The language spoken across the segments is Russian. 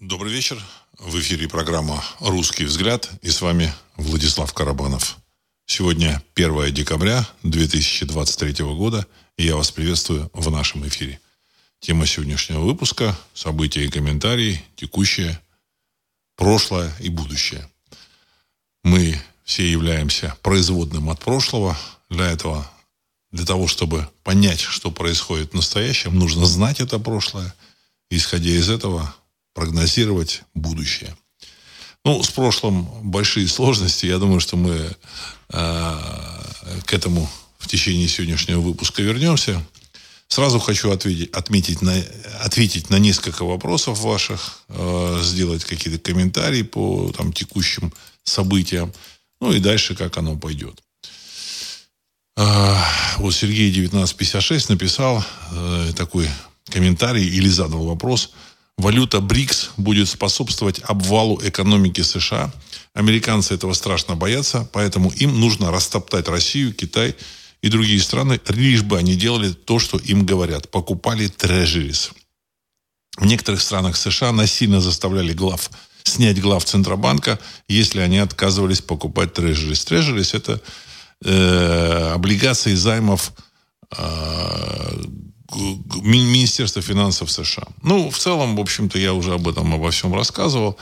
Добрый вечер. В эфире программа «Русский взгляд» и с вами Владислав Карабанов. Сегодня 1 декабря 2023 года, и я вас приветствую в нашем эфире. Тема сегодняшнего выпуска – события и комментарии, текущее, прошлое и будущее. Мы все являемся производным от прошлого. Для этого, для того, чтобы понять, что происходит в настоящем, нужно знать это прошлое. Исходя из этого, прогнозировать будущее. Ну, с прошлым большие сложности. Я думаю, что мы э, к этому в течение сегодняшнего выпуска вернемся. Сразу хочу ответить, отметить на, ответить на несколько вопросов ваших, э, сделать какие-то комментарии по там, текущим событиям. Ну и дальше, как оно пойдет. Э, вот Сергей 1956 написал э, такой комментарий или задал вопрос – Валюта БРИКС будет способствовать обвалу экономики США. Американцы этого страшно боятся, поэтому им нужно растоптать Россию, Китай и другие страны, лишь бы они делали то, что им говорят. Покупали трежерис. В некоторых странах США насильно заставляли глав снять глав Центробанка, если они отказывались покупать трежерис. Трежерис – это э, облигации займов э, Министерства финансов США. Ну, в целом, в общем-то, я уже об этом, обо всем рассказывал.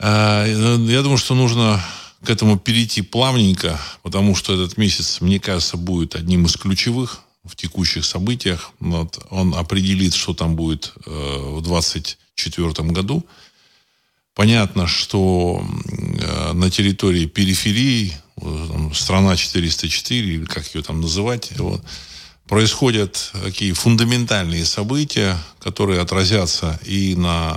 А, я думаю, что нужно к этому перейти плавненько, потому что этот месяц, мне кажется, будет одним из ключевых в текущих событиях. Вот он определит, что там будет э, в 2024 году. Понятно, что э, на территории периферии, э, страна 404, или как ее там называть, вот, происходят такие фундаментальные события, которые отразятся и на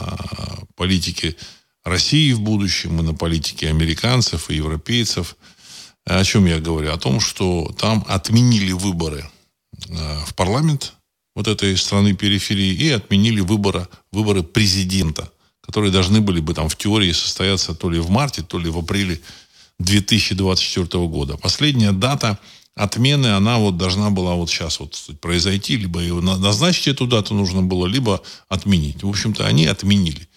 политике России в будущем, и на политике американцев и европейцев. О чем я говорю? О том, что там отменили выборы э, в парламент вот этой страны периферии и отменили выборы, выборы президента, которые должны были бы там в теории состояться то ли в марте, то ли в апреле 2024 года. Последняя дата – отмены, она вот должна была вот сейчас вот произойти, либо его назначить эту дату нужно было, либо отменить. В общем-то, они отменили.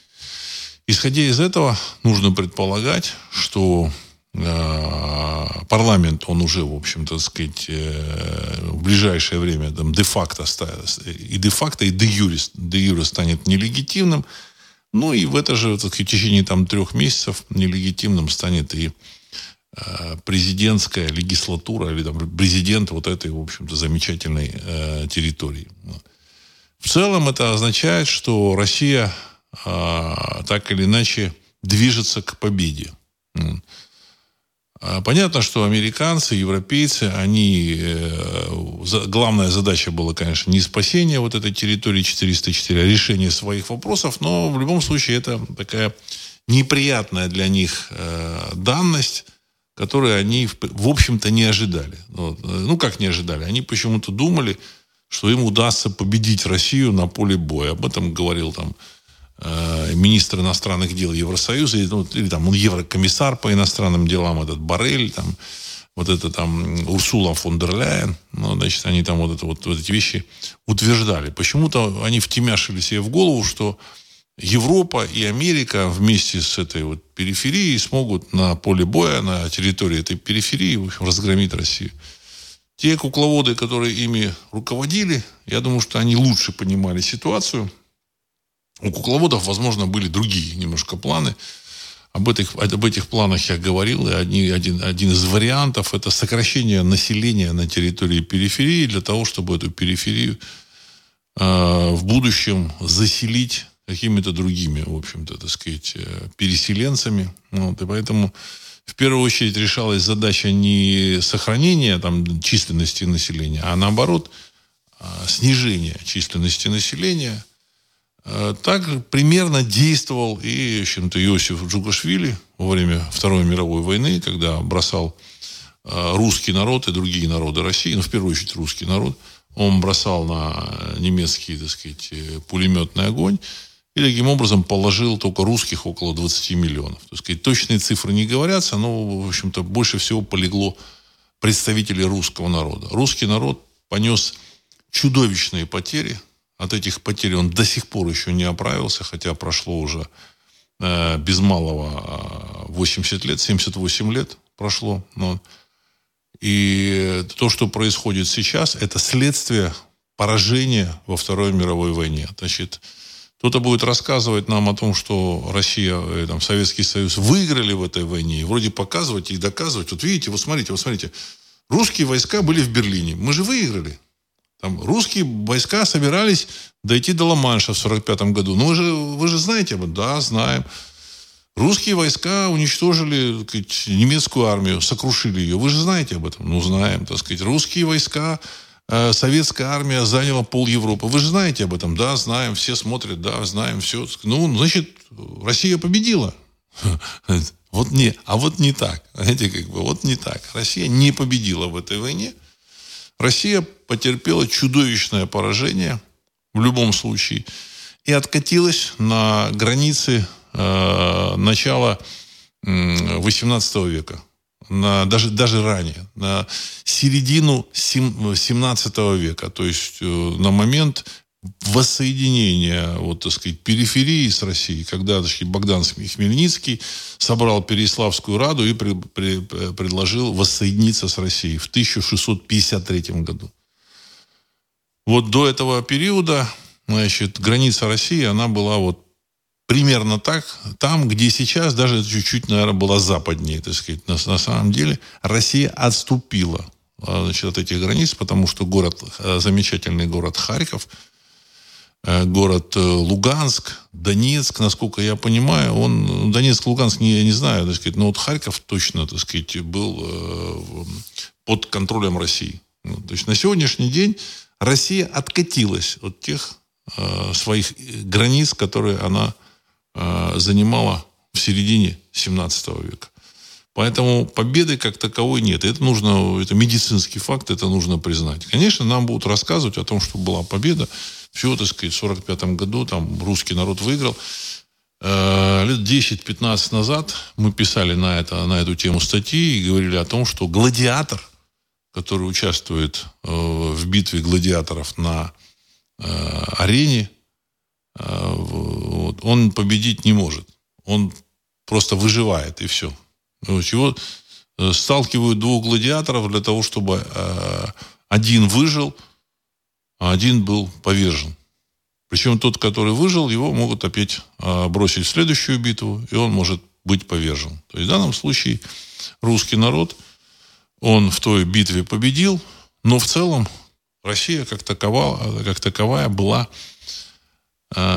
Исходя из этого, нужно предполагать, что э, парламент, он уже, в общем-то, сказать, э, в ближайшее время там, де-факто и де-факто, и де-юре, де-юре станет нелегитимным. Ну и в это же, в течение там, трех месяцев нелегитимным станет и президентская легислатура или там, президент вот этой, в общем-то, замечательной э, территории. В целом это означает, что Россия э, так или иначе движется к победе. А понятно, что американцы, европейцы, они... Э, главная задача была, конечно, не спасение вот этой территории 404, а решение своих вопросов, но в любом случае это такая неприятная для них э, данность, которые они, в общем-то, не ожидали. Вот. Ну, как не ожидали? Они почему-то думали, что им удастся победить Россию на поле боя. Об этом говорил там э, министр иностранных дел Евросоюза, или, ну, или там он еврокомиссар по иностранным делам, этот Барель, там, вот это там Урсула фон дер Ляйен, ну, значит, они там вот, это, вот, вот эти вещи утверждали. Почему-то они втемяшили себе в голову, что Европа и Америка вместе с этой вот периферией смогут на поле боя, на территории этой периферии, в общем, разгромить Россию. Те кукловоды, которые ими руководили, я думаю, что они лучше понимали ситуацию. У кукловодов, возможно, были другие немножко планы. Об этих, об этих планах я говорил. И один, один, один из вариантов – это сокращение населения на территории периферии для того, чтобы эту периферию э, в будущем заселить какими-то другими, в общем-то, так сказать, э, переселенцами. Вот, и поэтому в первую очередь решалась задача не сохранения там, численности населения, а наоборот а, снижения численности населения. Э, так примерно действовал и, в общем-то, Иосиф Джугашвили во время Второй мировой войны, когда бросал э, русский народ и другие народы России, ну, в первую очередь русский народ, он бросал на немецкий, так сказать, пулеметный огонь, и таким образом положил только русских около 20 миллионов. То есть, точные цифры не говорятся, но, в общем-то, больше всего полегло представителей русского народа. Русский народ понес чудовищные потери от этих потерь он до сих пор еще не оправился, хотя прошло уже э, без малого 80 лет, 78 лет прошло. Но... И то, что происходит сейчас, это следствие поражения во Второй мировой войне. Значит, кто-то будет рассказывать нам о том, что Россия, там, Советский Союз выиграли в этой войне, и вроде показывать и доказывать. Вот видите, вот смотрите, вот смотрите, русские войска были в Берлине. Мы же выиграли. Там русские войска собирались дойти до Ла-Манша в 1945 году. Ну, вы же, вы же знаете об этом? Да, знаем. Русские войска уничтожили сказать, немецкую армию, сокрушили ее. Вы же знаете об этом? Ну, знаем, так сказать. Русские войска, советская армия заняла пол Европы. Вы же знаете об этом? Да, знаем. Все смотрят, да, знаем, все. Ну, значит, Россия победила. Вот не, а вот не так. Знаете, как бы, вот не так. Россия не победила в этой войне. Россия потерпела чудовищное поражение в любом случае и откатилась на границы э, начала э, 18 века. На, даже, даже ранее, на середину 17 века, то есть э, на момент воссоединения, вот, так сказать, периферии с Россией, когда так сказать, Богдан Хмельницкий собрал Переславскую Раду и при, при, предложил воссоединиться с Россией в 1653 году. Вот до этого периода, значит, граница России, она была вот примерно так, там, где сейчас, даже чуть-чуть, наверное, была западнее, так сказать. На, на самом деле Россия отступила а, значит, от этих границ, потому что город, э, замечательный город Харьков – Э, город э, Луганск, Донецк, насколько я понимаю, он, Донецк, Луганск, не, я не знаю, так сказать, но вот Харьков точно, так сказать, был под контролем России. Ну, то есть на сегодняшний день Россия откатилась от тех своих границ, которые она занимала в середине 17 века. Поэтому победы как таковой нет. Это нужно, это медицинский факт, это нужно признать. Конечно, нам будут рассказывать о том, что была победа. Все, так сказать, в 45 году там русский народ выиграл. Э, лет 10-15 назад мы писали на, это, на эту тему статьи и говорили о том, что гладиатор, который участвует э, в битве гладиаторов на э, арене, он победить не может. Он просто выживает, и все. Чего сталкивают двух гладиаторов для того, чтобы один выжил – а один был повержен. Причем тот, который выжил, его могут опять а, бросить в следующую битву, и он может быть повержен. То есть в данном случае русский народ, он в той битве победил, но в целом Россия как таковая, как таковая была, а,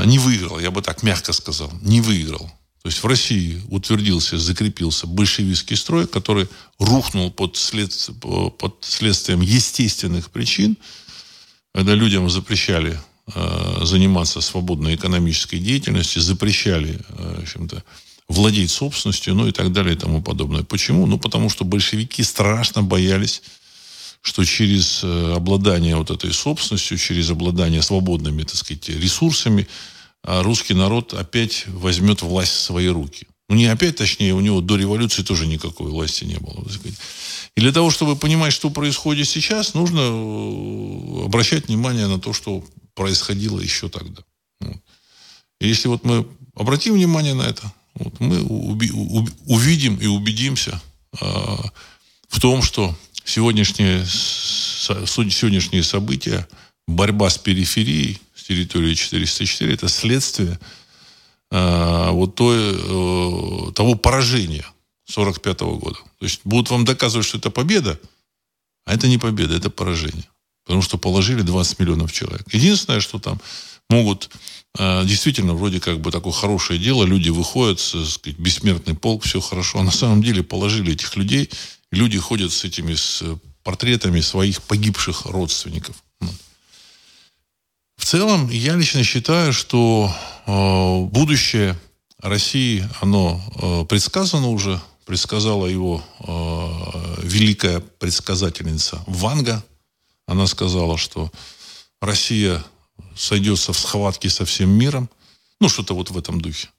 не выиграла, я бы так мягко сказал, не выиграл. То есть в России утвердился, закрепился большевистский строй, который рухнул под, след, под следствием естественных причин – когда людям запрещали э, заниматься свободной экономической деятельностью, запрещали, э, в общем-то, владеть собственностью, ну и так далее и тому подобное. Почему? Ну, потому что большевики страшно боялись, что через э, обладание вот этой собственностью, через обладание свободными, так сказать, ресурсами, э, русский народ опять возьмет власть в свои руки. Ну, не опять, точнее, у него до революции тоже никакой власти не было. И для того, чтобы понимать, что происходит сейчас, нужно э, обращать внимание на то, что происходило еще тогда. Вот. Если вот мы обратим внимание на это, вот, мы уби- увидим и убедимся э, в том, что сегодняшние, сегодняшние события, борьба с периферией, с территорией 404, это следствие э, вот той, э, того поражения, 45 -го года. То есть будут вам доказывать, что это победа, а это не победа, это поражение. Потому что положили 20 миллионов человек. Единственное, что там могут э, действительно вроде как бы такое хорошее дело, люди выходят, сказать, бессмертный полк, все хорошо. А на самом деле положили этих людей, люди ходят с этими с портретами своих погибших родственников. В целом, я лично считаю, что э, будущее России, оно э, предсказано уже предсказала его э, великая предсказательница Ванга. Она сказала, что Россия сойдется в схватке со всем миром. Ну, что-то вот в этом духе.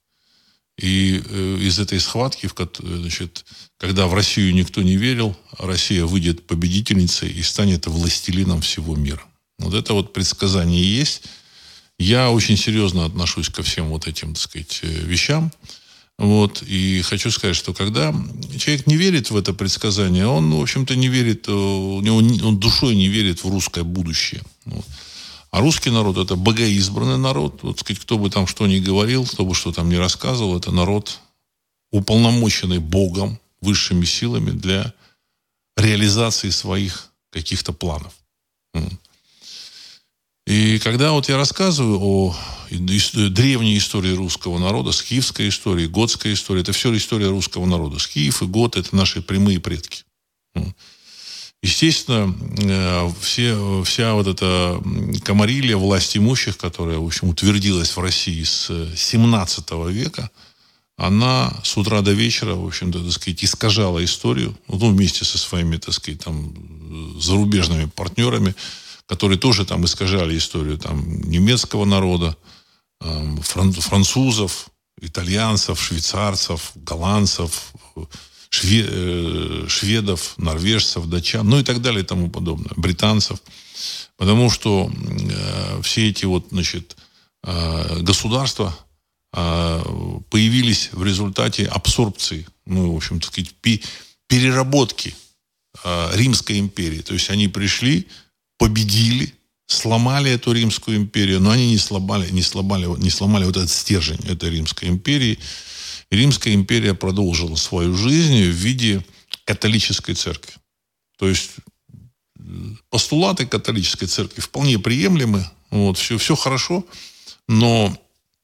И э, из этой схватки, в, значит, когда в Россию никто не верил, Россия выйдет победительницей и станет властелином всего мира. Вот это вот предсказание есть. Я очень серьезно отношусь ко всем вот этим, так сказать, э, вещам. Вот. И хочу сказать, что когда человек не верит в это предсказание, он, в общем-то, не верит, э, у него, он душой не верит в русское будущее. Вот. А русский народ – это богоизбранный народ. Вот, сказать, кто бы там что ни говорил, кто бы что там ни рассказывал, это народ, уполномоченный Богом, высшими силами для реализации своих каких-то планов. И когда вот я рассказываю о древней истории русского народа, скифской истории, готской истории, это все история русского народа. Скиф и год – это наши прямые предки. Естественно, э, все, вся вот эта комарилья власть имущих, которая, в общем, утвердилась в России с 17 века, она с утра до вечера, в общем-то, так сказать, искажала историю, ну, вместе со своими, так сказать, там, зарубежными партнерами, которые тоже там искажали историю там, немецкого народа, французов, итальянцев, швейцарцев, голландцев, шве, э, шведов, норвежцев, датчан, ну и так далее и тому подобное, британцев. Потому что э, все эти вот, значит, э, государства э, появились в результате абсорбции, ну, в общем, так сказать, переработки э, Римской империи. То есть они пришли, победили, сломали эту Римскую империю, но они не сломали, не сломали, не сломали вот этот стержень этой Римской империи. Римская империя продолжила свою жизнь в виде католической церкви. То есть постулаты католической церкви вполне приемлемы, вот, все, все хорошо, но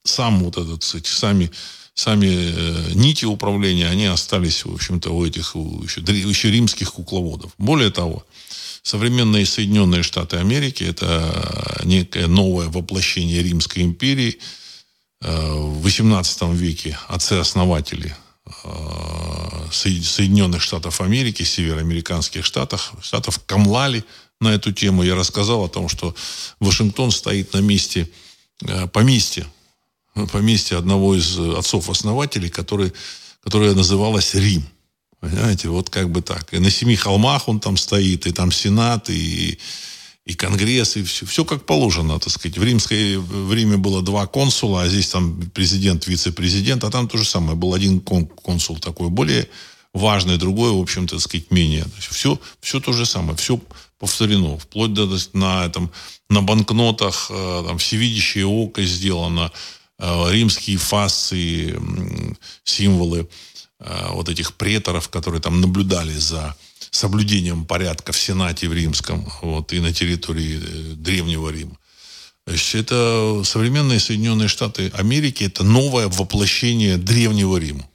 сам вот этот, эти, сами, сами э, нити управления, они остались, в общем-то, у этих у еще, еще римских кукловодов. Более того, современные Соединенные Штаты Америки – это некое новое воплощение Римской империи – в XVIII веке отцы-основатели э, Соединенных Штатов Америки, североамериканских штатах, штатов камлали на эту тему. Я рассказал о том, что Вашингтон стоит на месте э, поместья, поместья одного из отцов-основателей, который, которое называлось Рим. Понимаете, вот как бы так. И на семи холмах он там стоит, и там Сенат, и и Конгресс, и все, все как положено, так сказать. В, Римской, в Риме было два консула, а здесь там президент, вице-президент, а там то же самое. Был один консул такой более важный, другой, в общем-то, так сказать, менее. То есть все, все то же самое, все повторено. Вплоть до на, этом, на банкнотах э, там, всевидящее око сделано, э, римские фасции, символы э, вот этих преторов, которые там наблюдали за соблюдением порядка в Сенате в Римском вот, и на территории э, Древнего Рима. То есть это современные Соединенные Штаты Америки, это новое воплощение Древнего Рима.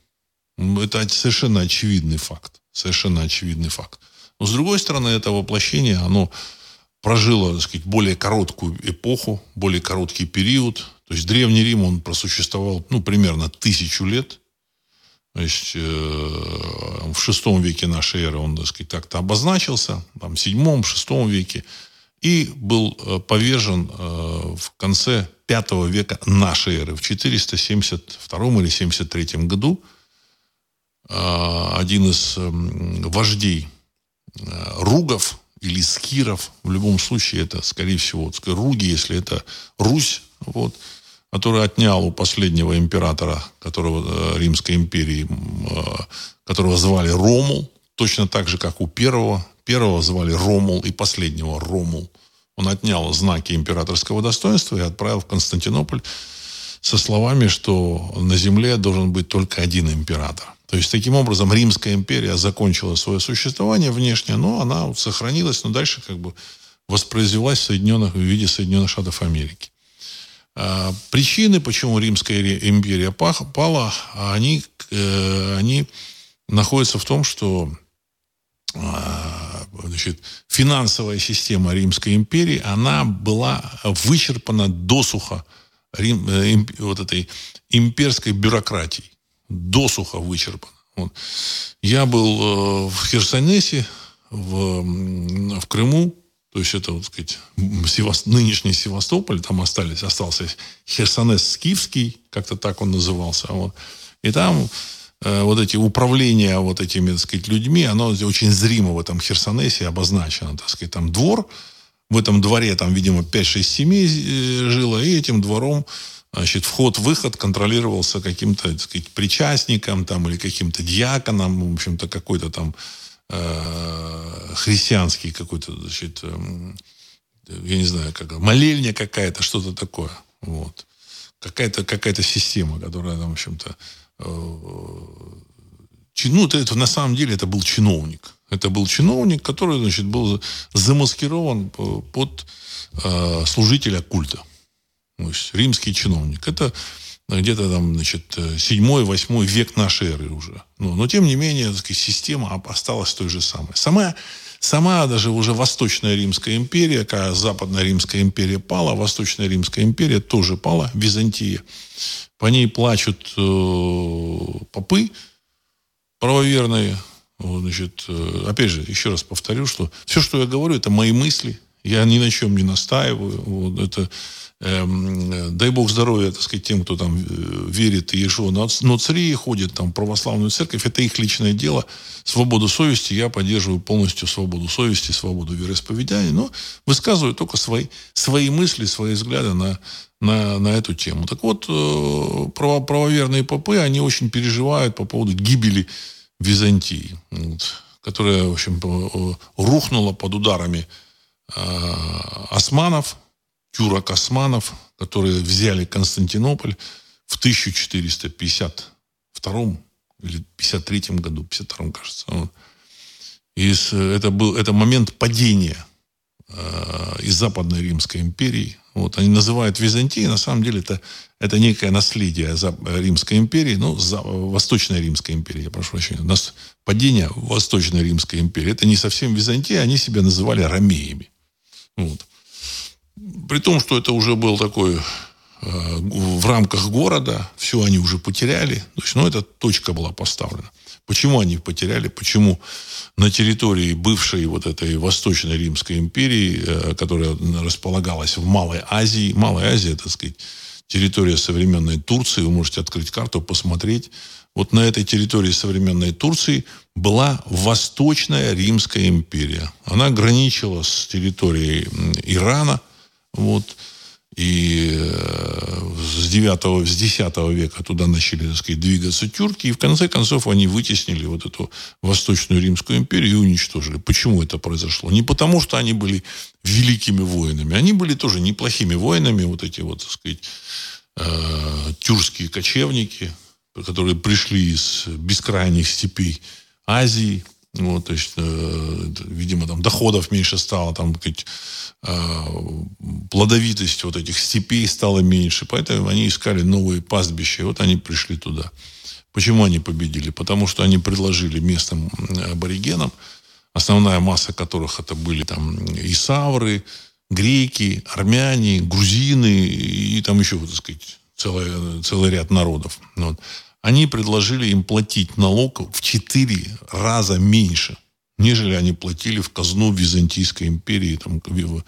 Это совершенно очевидный факт. Совершенно очевидный факт. Но с другой стороны, это воплощение, оно прожило, так сказать, более короткую эпоху, более короткий период. То есть Древний Рим, он просуществовал, ну, примерно тысячу лет. Есть э, в шестом веке нашей эры он, так сказать, так-то обозначился, там, в седьмом, шестом веке, и был э, повержен э, в конце пятого века нашей эры, в 472 или 73 году. Один из вождей ругов или скиров, в любом случае это, скорее всего, руги, если это Русь, вот, который отнял у последнего императора, которого э, Римской империи, э, которого звали Ромул, точно так же, как у первого. Первого звали Ромул и последнего Ромул. Он отнял знаки императорского достоинства и отправил в Константинополь со словами, что на земле должен быть только один император. То есть, таким образом, Римская империя закончила свое существование внешне, но она сохранилась, но дальше как бы воспроизвелась в, Соединенных, в виде Соединенных Штатов Америки. А, причины, почему Римская империя пала, они, э, они находятся в том, что а, значит, финансовая система Римской империи, она была вычерпана досуха Рим, э, вот этой имперской бюрократией. Досуха вычерпана. Вот. Я был э, в Херсонесе, в, в Крыму, то есть это, вот, сказать, Севаст... нынешний Севастополь, там остались, остался Херсонес Скифский, как-то так он назывался. Вот. И там э, вот эти управления вот этими, так сказать, людьми, оно очень зримо в этом Херсонесе обозначено. Так сказать, там двор, в этом дворе там, видимо, 5-6 семей э, жило, и этим двором значит, вход-выход контролировался каким-то, так сказать, причастником там, или каким-то диаконом, в общем-то, какой-то там э, христианский какой-то, значит, э, я не знаю, как, молельня какая-то, что-то такое. Вот. Какая-то какая система, которая там, в общем-то, э, ну, это, на самом деле это был чиновник. Это был чиновник, который, значит, был замаскирован под э, служителя культа. То есть римский чиновник. Это где-то там, значит, седьмой, восьмой век нашей эры уже. Но, но тем не менее, так сказать, система осталась той же самой. Сама, сама даже уже Восточная Римская империя, когда Западная Римская империя пала, Восточная Римская империя тоже пала, Византия. По ней плачут э, попы правоверные. Вот, значит, э, опять же, еще раз повторю, что все, что я говорю, это мои мысли. Я ни на чем не настаиваю. Вот, это Эм, дай бог здоровья, так сказать, тем, кто там э, верит и Иешуа но цари ходит там в православную церковь, это их личное дело. Свободу совести я поддерживаю полностью свободу совести, свободу вероисповедания, но высказываю только свои, свои мысли, свои взгляды на, на, на эту тему. Так вот, э, право, правоверные попы, они очень переживают по поводу гибели Византии, вот, которая, в общем, э, рухнула под ударами османов, тюрок османов, которые взяли Константинополь в 1452 или 53 году, 52 кажется. И это был это момент падения э, из Западной Римской империи. Вот, они называют Византией, на самом деле это, это некое наследие Римской империи, ну, за, Восточной Римской империи, я прошу прощения. У нас падение Восточной Римской империи. Это не совсем Византия, они себя называли ромеями. Вот. При том, что это уже был такой э, в рамках города, все они уже потеряли. Есть, ну, эта точка была поставлена. Почему они потеряли? Почему на территории бывшей вот этой Восточной Римской империи, э, которая располагалась в Малой Азии, Малая Азия, так сказать, территория современной Турции, вы можете открыть карту, посмотреть. Вот на этой территории современной Турции была Восточная Римская империя. Она граничила с территорией Ирана, вот. И э, с 9 с 10 века туда начали, так сказать, двигаться тюрки. И в конце концов они вытеснили вот эту Восточную Римскую империю и уничтожили. Почему это произошло? Не потому, что они были великими воинами. Они были тоже неплохими воинами. Вот эти вот, так сказать, э, тюркские кочевники, которые пришли из бескрайних степей Азии. Вот, то есть, э, видимо, там доходов меньше стало, там, Э, плодовитость вот этих степей стала меньше, поэтому они искали новые пастбища, и вот они пришли туда. Почему они победили? Потому что они предложили местным аборигенам, основная масса которых это были там и савры, греки, армяне, грузины и там еще, так сказать, целый, целый ряд народов. Вот. Они предложили им платить налог в четыре раза меньше – нежели они платили в казну Византийской империи, там, в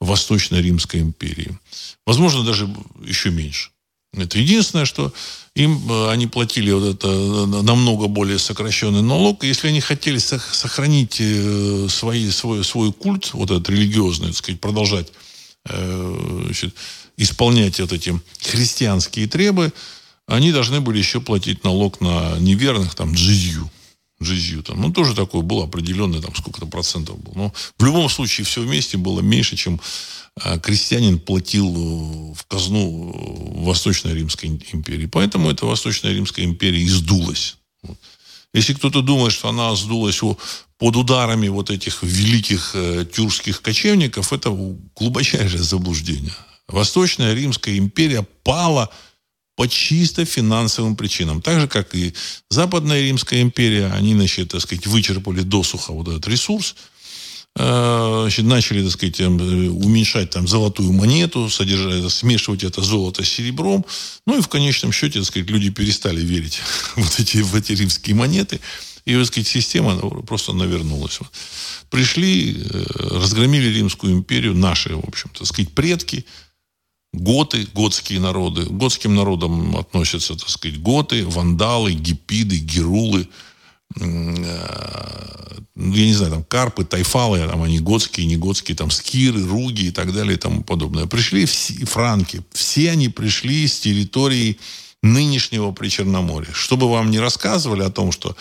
Восточной Римской империи. Возможно, даже еще меньше. Это единственное, что им э, они платили вот это э, намного более сокращенный налог. Если они хотели сохранить э, свои, свой, свой культ, вот этот религиозный, так сказать, продолжать значит, исполнять вот эти христианские требы, они должны были еще платить налог на неверных, там, джизью джизью. Там, ну, тоже такой был определенный, там, сколько-то процентов был. Но в любом случае все вместе было меньше, чем а, крестьянин платил э, в казну э, Восточной Римской империи. Поэтому эта Восточная Римская империя издулась. Вот. Если кто-то думает, что она сдулась под ударами вот этих великих э, тюркских кочевников, это глубочайшее заблуждение. Восточная Римская империя пала – по чисто финансовым причинам. Так же, как и Западная Римская империя, они, значит, так сказать, вычерпали досуха вот этот ресурс, э, значит, начали, так сказать, уменьшать там золотую монету, содержать, смешивать это золото с серебром. Ну и в конечном счете, так сказать, люди перестали верить вот эти, в эти римские монеты. И, так сказать, система просто навернулась. Пришли, э, разгромили Римскую империю, наши, в общем-то, сказать, предки – готы, готские народы. К готским народам относятся, так сказать, готы, вандалы, гипиды, герулы, ну, я не знаю, там карпы, тайфалы, там они готские, не готские, там скиры, руги и так далее и тому подобное. Пришли все, франки, все они пришли с территории нынешнего Причерноморья. Чтобы вам не рассказывали о том, что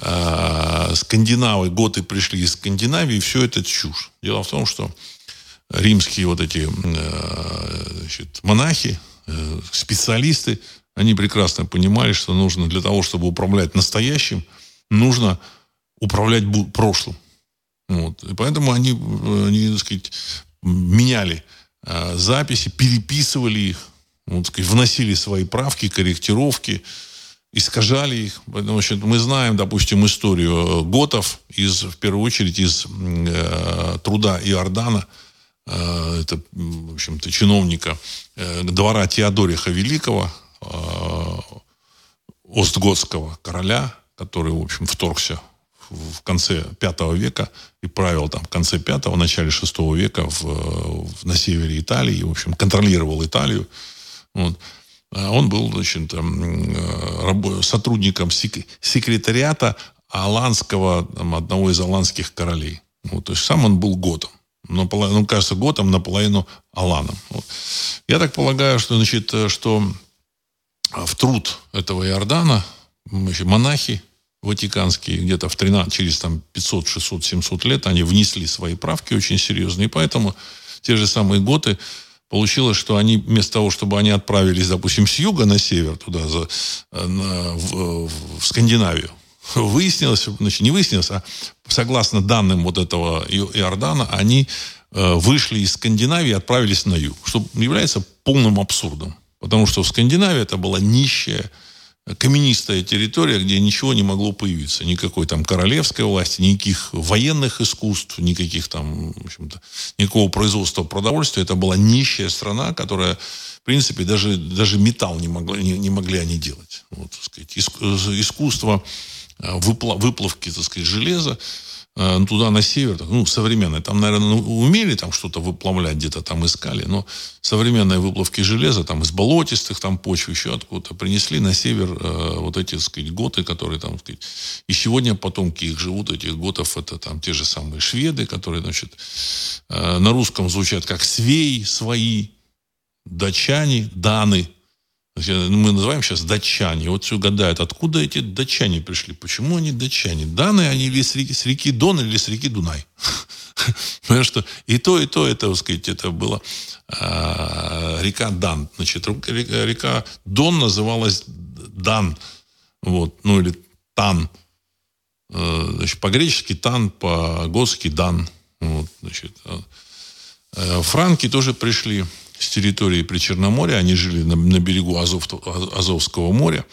э, скандинавы, готы пришли из Скандинавии, все это чушь. Дело в том, что римские вот эти э, значит, монахи, э, специалисты, они прекрасно понимали, что нужно для того, чтобы управлять настоящим, нужно управлять прошлым. Вот. И поэтому они, они так сказать, меняли э, записи, переписывали их, вот, сказать, вносили свои правки, корректировки, искажали их. Потому что мы знаем, допустим, историю готов, из, в первую очередь из э, труда Иордана, это, в общем-то, чиновника э, двора Теодориха Великого, э, Остготского короля, который, в общем, вторгся в конце V века и правил там в конце V, начале VI века в, в, на севере Италии, в общем, контролировал Италию. Вот. Он был, значит, э, сотрудником секретариата аланского, там, одного из аланских королей. Вот, то есть сам он был готом. Но, ну, кажется, готом наполовину аланом. Вот. Я так полагаю, что, значит, э, что в труд этого Иордана монахи ватиканские где-то в 13, через там 500, 600, 700 лет они внесли свои правки очень серьезные. И поэтому те же самые готы получилось, что они вместо того, чтобы они отправились, допустим, с юга на север, туда, за, на, в, в Скандинавию, выяснилось, значит, не выяснилось, а согласно данным вот этого Иордана, они э, вышли из Скандинавии и отправились на юг, что является полным абсурдом. Потому что в Скандинавии это была нищая, каменистая территория, где ничего не могло появиться. Никакой там королевской власти, никаких военных искусств, никаких там, в общем-то, никакого производства продовольствия. Это была нищая страна, которая, в принципе, даже, даже металл не, могла, не, не могли они делать. Вот, так сказать, искусство э, выплавки, так сказать, железа Э, туда на север, ну, современные, там, наверное, ну, умели там что-то выплавлять, где-то там искали, но современные выплавки железа, там, из болотистых там почв, еще откуда-то, принесли на север э, вот эти, так сказать, готы, которые там, так сказать, и сегодня потомки их живут, этих готов, это там те же самые шведы, которые, значит, э, на русском звучат как свей, свои, датчане, даны, мы называем сейчас датчане. Вот все гадают, откуда эти датчане пришли, почему они датчане. Даны они или с реки, с реки Дон, или с реки Дунай. Потому что и то, и то, это, так сказать, это было а, река Дан. Значит, река, Дон называлась Дан. Вот, ну или Тан. Э, значит, по-гречески Тан, по-готски Дан. Вот, значит, а, э, франки тоже пришли с территории Причерноморья, они жили на, на берегу Азов, Азовского моря.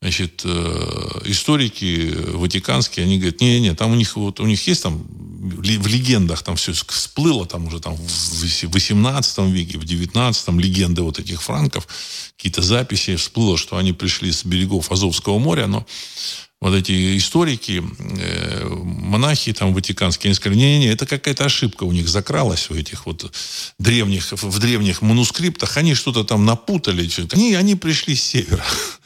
Значит, э, историки ватиканские, они говорят, не-не, там у них, вот, у них есть там, в легендах там все всплыло, там уже там в 18 веке, в 19 легенды вот этих франков, какие-то записи всплыло, что они пришли с берегов Азовского моря, но вот эти историки, э, монахи там ватиканские, они сказали, не-не-не, это какая-то ошибка у них закралась у этих вот древних, в древних манускриптах, они что-то там напутали, они, они пришли с севера,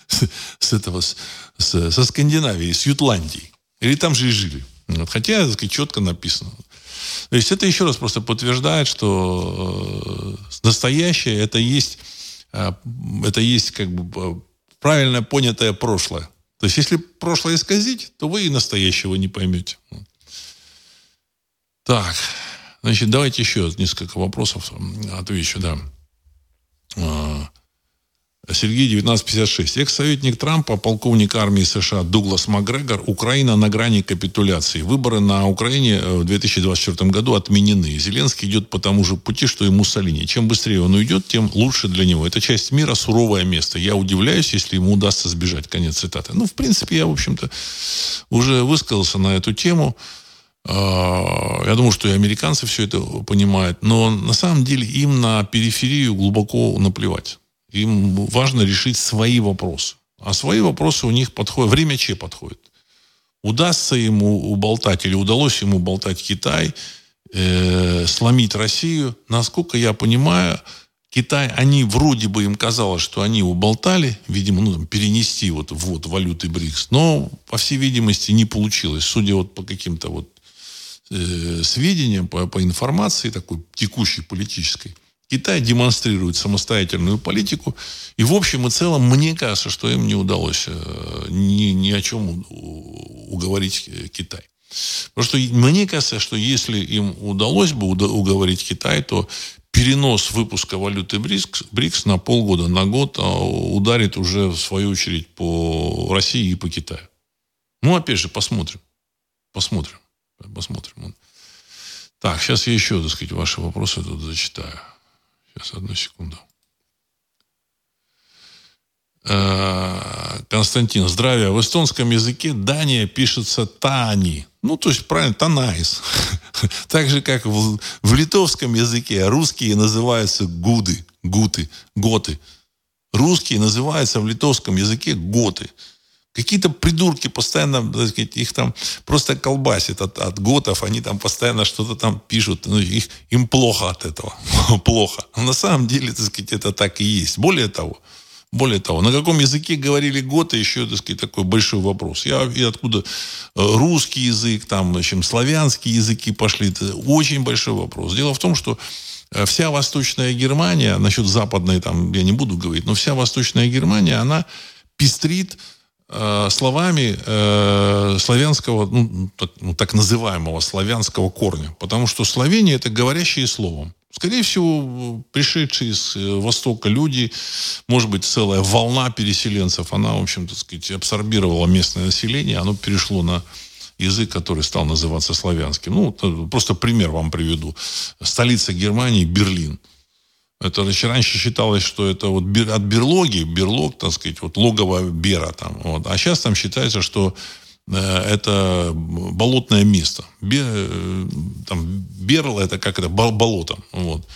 с этого, с, со Скандинавии, с Ютландии, или там же и жили. Вот, хотя, так четко написано. То есть это еще раз просто подтверждает, что э, настоящее это есть, э, это есть как бы правильно понятое прошлое. То есть, если прошлое исказить, то вы и настоящего не поймете. Так, значит, давайте еще несколько вопросов отвечу, да. Сергей 1956. Экс-советник Трампа, полковник армии США Дуглас Макгрегор, Украина на грани капитуляции. Выборы на Украине э, в 2024 году отменены. Зеленский идет по тому же пути, что и Муссолини. Чем быстрее он уйдет, тем лучше для него. Эта часть мира суровое место. Я удивляюсь, если ему удастся сбежать. Конец цитаты. Ну, в принципе, я, в общем-то, уже высказался на эту тему. А, я думаю, что и американцы все это понимают. Но на самом деле им на периферию глубоко наплевать. Им важно решить свои вопросы. А свои вопросы у них подходят. Время Че подходит. Удастся ему уболтать или удалось ему уболтать Китай, э, сломить Россию. Насколько я понимаю, Китай, они вроде бы им казалось, что они уболтали, видимо, ну, перенести вот ввод валюты БРИКС, но, по всей видимости, не получилось. Судя вот по каким-то вот э, сведениям, по, по информации такой текущей политической, Китай демонстрирует самостоятельную политику. И в общем и целом, мне кажется, что им не удалось э, ни, ни о чем уговорить Китай. Потому что мне кажется, что если им удалось бы уговорить Китай, то перенос выпуска валюты БРИКС, БРИКС на полгода, на год а, ударит уже, в свою очередь, по России и по Китаю. Ну, опять же, посмотрим. Посмотрим. Посмотрим. Так, сейчас я еще, так сказать, ваши вопросы тут зачитаю. Сейчас, одну секунду. Э, Константин, здравия. В эстонском языке Дания пишется Taani. Ну, то есть, правильно, Танайс. Так же, как в, в литовском языке русские называются гуды, гуты, готы. Русские называются в литовском языке готы. Какие-то придурки постоянно, так сказать, их там просто колбасит от, от готов, они там постоянно что-то там пишут, ну, их, им плохо от этого, плохо. Но на самом деле, так сказать, это так и есть. Более того, более того, на каком языке говорили готы, еще, так сказать, такой большой вопрос. Я, и откуда э, русский язык, там, в общем, славянские языки пошли, это очень большой вопрос. Дело в том, что э, вся Восточная Германия, насчет Западной, там, я не буду говорить, но вся Восточная Германия, она пестрит словами э, славянского, ну так, ну, так называемого славянского корня. Потому что словение – это говорящие словом. Скорее всего, пришедшие с э, Востока люди, может быть, целая волна переселенцев, она, в общем, так сказать, абсорбировала местное население, оно перешло на язык, который стал называться славянским. Ну, э, просто пример вам приведу. Столица Германии – Берлин – это раньше считалось, что это вот от берлоги, берлог, так сказать, вот логово бера там. Вот. А сейчас там считается, что э, это болотное место. Бер, э, там, берл это как это, болото. Вот.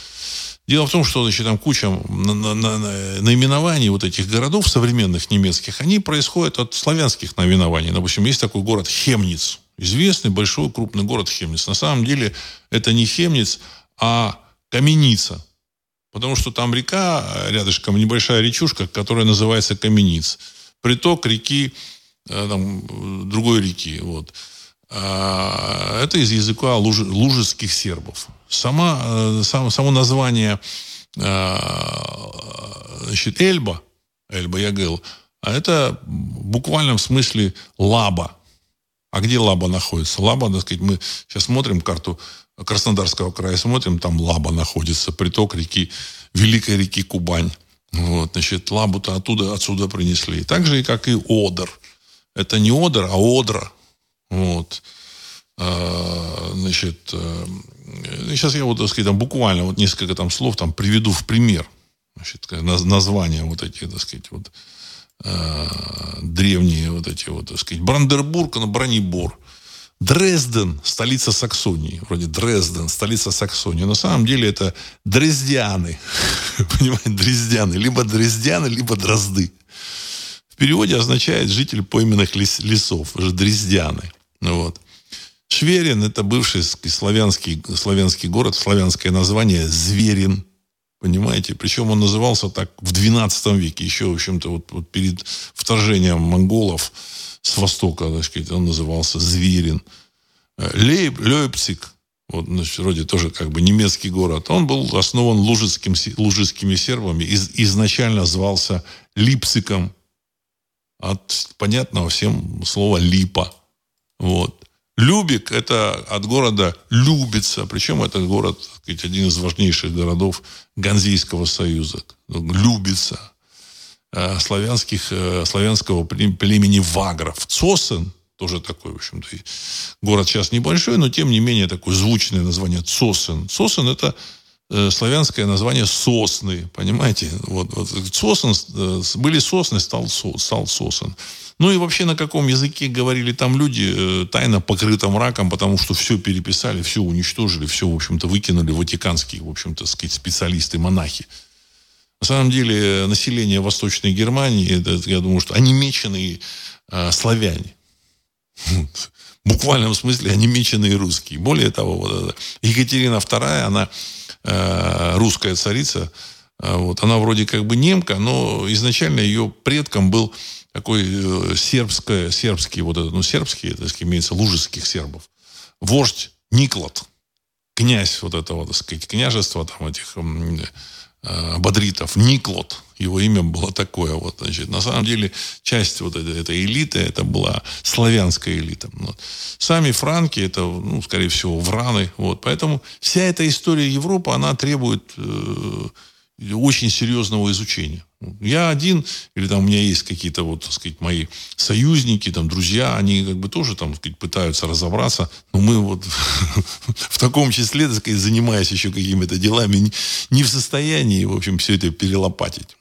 Дело в том, что значит, там куча на, на, на, наименований вот этих городов современных немецких, они происходят от славянских наименований. Допустим, есть такой город Хемниц. Известный большой крупный город Хемниц. На самом деле это не Хемниц, а Каменица. Потому что там река, рядышком небольшая речушка, которая называется Камениц. Приток реки, э, там, другой реки. Вот. А, это из языка луж, лужеских сербов. Сама, э, сам, само название э, значит, Эльба, Эльба Ягел, а это в буквальном смысле лаба. А где лаба находится? Лаба, так сказать, мы сейчас смотрим карту Краснодарского края смотрим, там Лаба находится, приток реки, великой реки Кубань. Вот, значит, Лабу-то оттуда, отсюда принесли. Так же, как и Одер. Это не Одер, а Одра. Вот. А, значит, сейчас я вот, так сказать, там буквально вот несколько там слов там приведу в пример. Значит, названия вот эти, так сказать, вот а, древние вот эти вот, так сказать, Брандербург, на Бронебор. Дрезден, столица Саксонии. Вроде Дрезден, столица Саксонии. На самом деле это Дрездианы. Понимаете, Дрездианы. Либо Дрездианы, либо Дрозды. В переводе означает житель пойменных лес, лесов. Уже Дрездианы. Ну вот. Шверин – это бывший славянский, славянский город, славянское название Зверин. Понимаете? Причем он назывался так в 12 веке, еще, в общем-то, вот, вот перед вторжением монголов с востока, так сказать, он назывался Зверин. Э, Лейб, Лейпциг, вот, значит, вроде тоже как бы немецкий город, он был основан лужицким, лужицкими сербами, из, изначально звался Липциком, от понятного всем слова «липа». Вот. Любик – это от города Любица, причем это город, сказать, один из важнейших городов Ганзейского союза. Любица. Э, славянских, э, славянского племени вагров. Цосен, тоже такой, в общем-то, город сейчас небольшой, но тем не менее такое звучное название Цосен. Цосен – это э, славянское название сосны, понимаете? Вот, вот сосен, были сосны, стал, стал сосен. Ну и вообще на каком языке говорили там люди, тайно покрытым раком, потому что все переписали, все уничтожили, все, в общем-то, выкинули ватиканские, в общем-то, специалисты, монахи. На самом деле население Восточной Германии, это, я думаю, что онемеченные э, славяне. В буквальном смысле онемеченные русские. Более того, вот Екатерина II, она э, русская царица, А вот. Она вроде как бы немка, но изначально ее предком был такой э, сербское, сербский, вот это, ну, сербский, сказать, имеется лужеских сербов. Вождь Никлот, князь вот этого, так сказать, княжества там этих бодритов, Никлот, его имя было такое. Вот, значит, на самом деле, часть вот этой, этой элиты, это была славянская элита. Вот. Сами франки, это, ну, скорее всего, враны. Вот. Поэтому вся эта история Европы, она требует э, очень серьезного изучения. Я один, или там у меня есть какие-то вот, так сказать, мои союзники, там, друзья, они как бы тоже там, так сказать, пытаются разобраться, но мы вот в таком числе, так сказать, занимаясь еще какими-то делами, не в состоянии, в общем, все это перелопатить.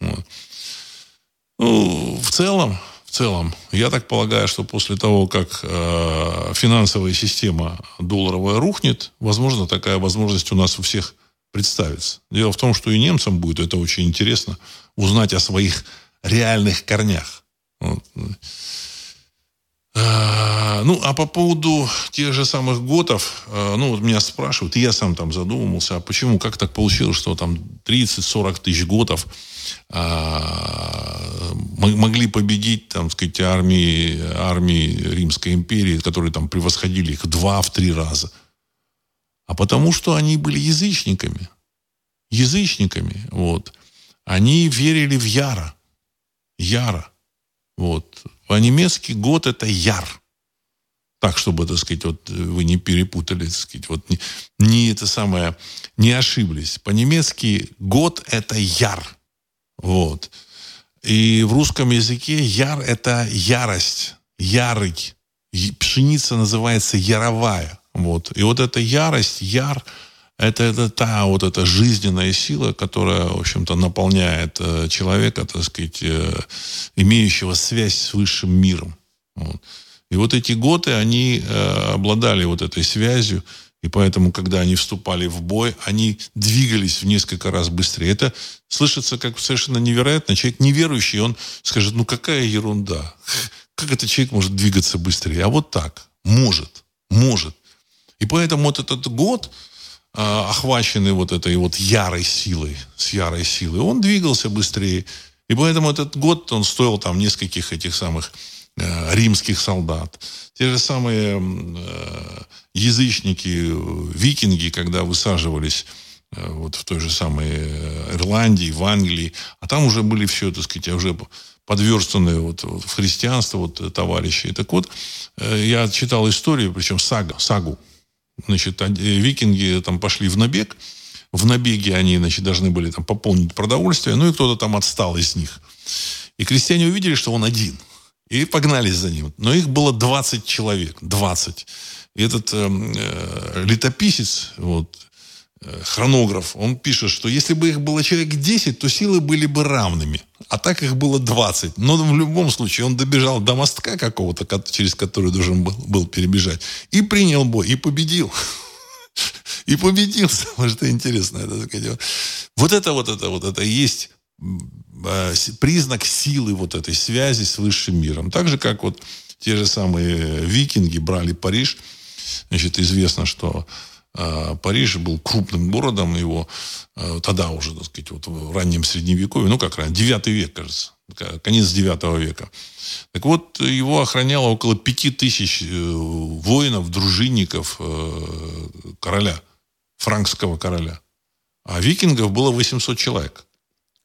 Ну, в целом, в целом, я так полагаю, что после того, как э, финансовая система долларовая рухнет, возможно, такая возможность у нас у всех представится. Дело в том, что и немцам будет это очень интересно узнать о своих реальных корнях. А, ну, а по поводу тех же самых готов, а, ну, вот меня спрашивают, и я сам там задумывался, а почему, как так получилось, что там 30-40 тысяч готов а, могли победить, там, сказать, армии, армии Римской империи, которые там превосходили их в два-в три раза а потому что они были язычниками. Язычниками, вот. Они верили в Яра. Яра. Вот. По-немецки год это Яр. Так, чтобы, так сказать, вот вы не перепутали, так сказать, вот не, не это самое, не ошиблись. По-немецки год это Яр. Вот. И в русском языке яр – это ярость, ярый. Пшеница называется яровая. Вот. И вот эта ярость, яр, это, это та вот эта жизненная сила, которая, в общем-то, наполняет э, человека, так сказать, э, имеющего связь с высшим миром. Вот. И вот эти годы, они э, обладали вот этой связью, и поэтому, когда они вступали в бой, они двигались в несколько раз быстрее. Это слышится как совершенно невероятно. Человек неверующий, он скажет, ну какая ерунда. Как этот человек может двигаться быстрее? А вот так. Может. Может. И поэтому вот этот год, охваченный вот этой вот ярой силой, с ярой силой, он двигался быстрее. И поэтому этот год, он стоил там нескольких этих самых э, римских солдат. Те же самые э, язычники, викинги, когда высаживались э, вот в той же самой Ирландии, в Англии, а там уже были все, так сказать, уже подверстанные вот в христианство вот товарищи. И так вот, я читал историю, причем сага, сагу, значит, э, викинги там пошли в набег, в набеге они, значит, должны были там пополнить продовольствие, ну и кто-то там отстал из них. И крестьяне увидели, что он один. И погнались за ним. Но их было 20 человек. 20. И этот эм, э, летописец, вот, Э, хронограф, он пишет, что если бы их было человек 10, то силы были бы равными. А так их было 20. Но в любом случае он добежал до мостка какого-то, через который должен был, был перебежать. И принял бой, и победил. И победил. Что интересно. Это, вот это вот это вот это есть э, признак силы вот этой связи с высшим миром. Так же, как вот те же самые викинги брали Париж. Значит, известно, что а, Париж был крупным городом, его а, тогда уже, так сказать, вот в раннем средневековье, ну как ранее, 9 век, кажется, конец 9 века. Так вот, его охраняло около пяти тысяч э, воинов, дружинников э, короля, франкского короля. А викингов было 800 человек.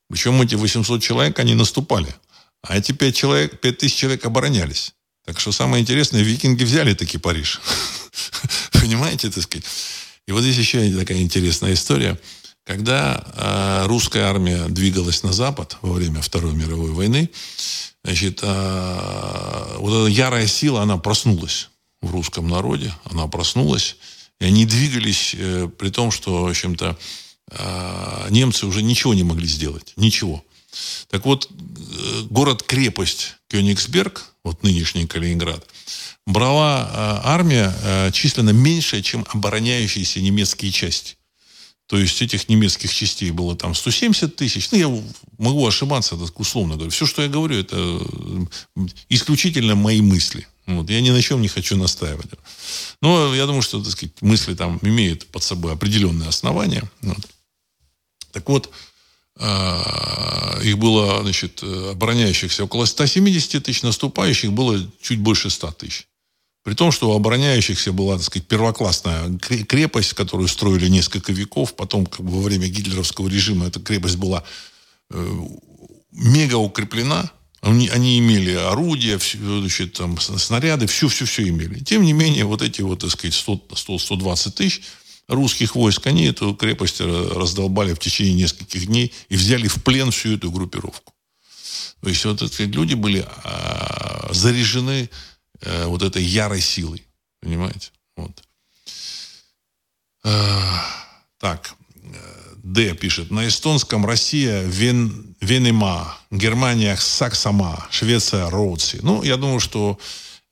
Причем эти 800 человек, они наступали. А эти 5, человек, 5 тысяч человек оборонялись. Так что самое интересное, викинги взяли таки Париж. Понимаете, так сказать? И вот здесь еще такая интересная история. Когда э, русская армия двигалась на запад во время Второй мировой войны, значит, э, вот эта ярая сила, она проснулась в русском народе, она проснулась, и они двигались, э, при том, что, в общем-то, э, немцы уже ничего не могли сделать, ничего. Так вот, э, город-крепость Кёнигсберг, вот нынешний Калининград, брала э, армия э, численно меньше, чем обороняющиеся немецкие части. То есть этих немецких частей было там 170 тысяч. Ну, я могу ошибаться, так условно говорю. Все, что я говорю, это исключительно мои мысли. Вот. Я ни на чем не хочу настаивать. Но я думаю, что так сказать, мысли там имеют под собой определенные основания. Вот. Так вот, их было, значит, обороняющихся около 170 тысяч, наступающих было чуть больше 100 тысяч. При том, что у обороняющихся была, так сказать, первоклассная крепость, которую строили несколько веков. Потом, как бы, во время гитлеровского режима эта крепость была э, мега укреплена. Они, они имели орудия, значит, там, снаряды, все-все-все имели. Тем не менее, вот эти вот, так сказать, 100-120 тысяч русских войск, они эту крепость раздолбали в течение нескольких дней и взяли в плен всю эту группировку. То есть вот эти люди были а, заряжены э, вот этой ярой силой. Понимаете? Вот. Э, так. Д пишет. На эстонском Россия Ven, Venemaa, Германия Saksamaa, Швеция Rootsi. Ну, я думаю, что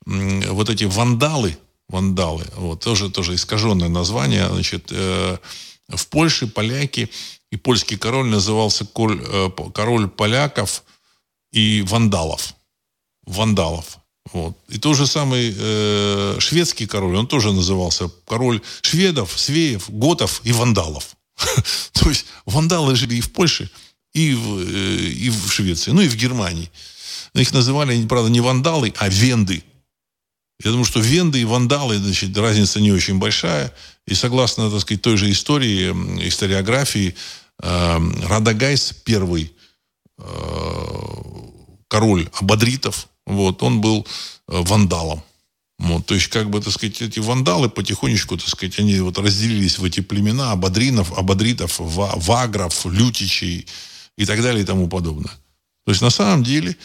м, вот эти вандалы, вандалы, вот, тоже, тоже искаженное название, значит, э, в Польше поляки и польский король назывался король, э, король поляков и вандалов. Вандалов. Вот. И тот же самый э, шведский король, он тоже назывался король шведов, свеев, готов и вандалов. То есть вандалы жили и в Польше, и в, э, и в Швеции, ну и в Германии. Их называли, правда, не вандалы, а венды. Я думаю, что венды и вандалы, значит, разница не очень большая. И согласно, так сказать, той же истории, историографии, э, Радагайс первый, король абадритов, вот, он был э, вандалом. Вот, то есть, как бы, так сказать, эти вандалы потихонечку, так сказать, они вот разделились в эти племена абадринов, абадритов, вагров, лютичей и так далее и тому подобное. То есть, на самом деле,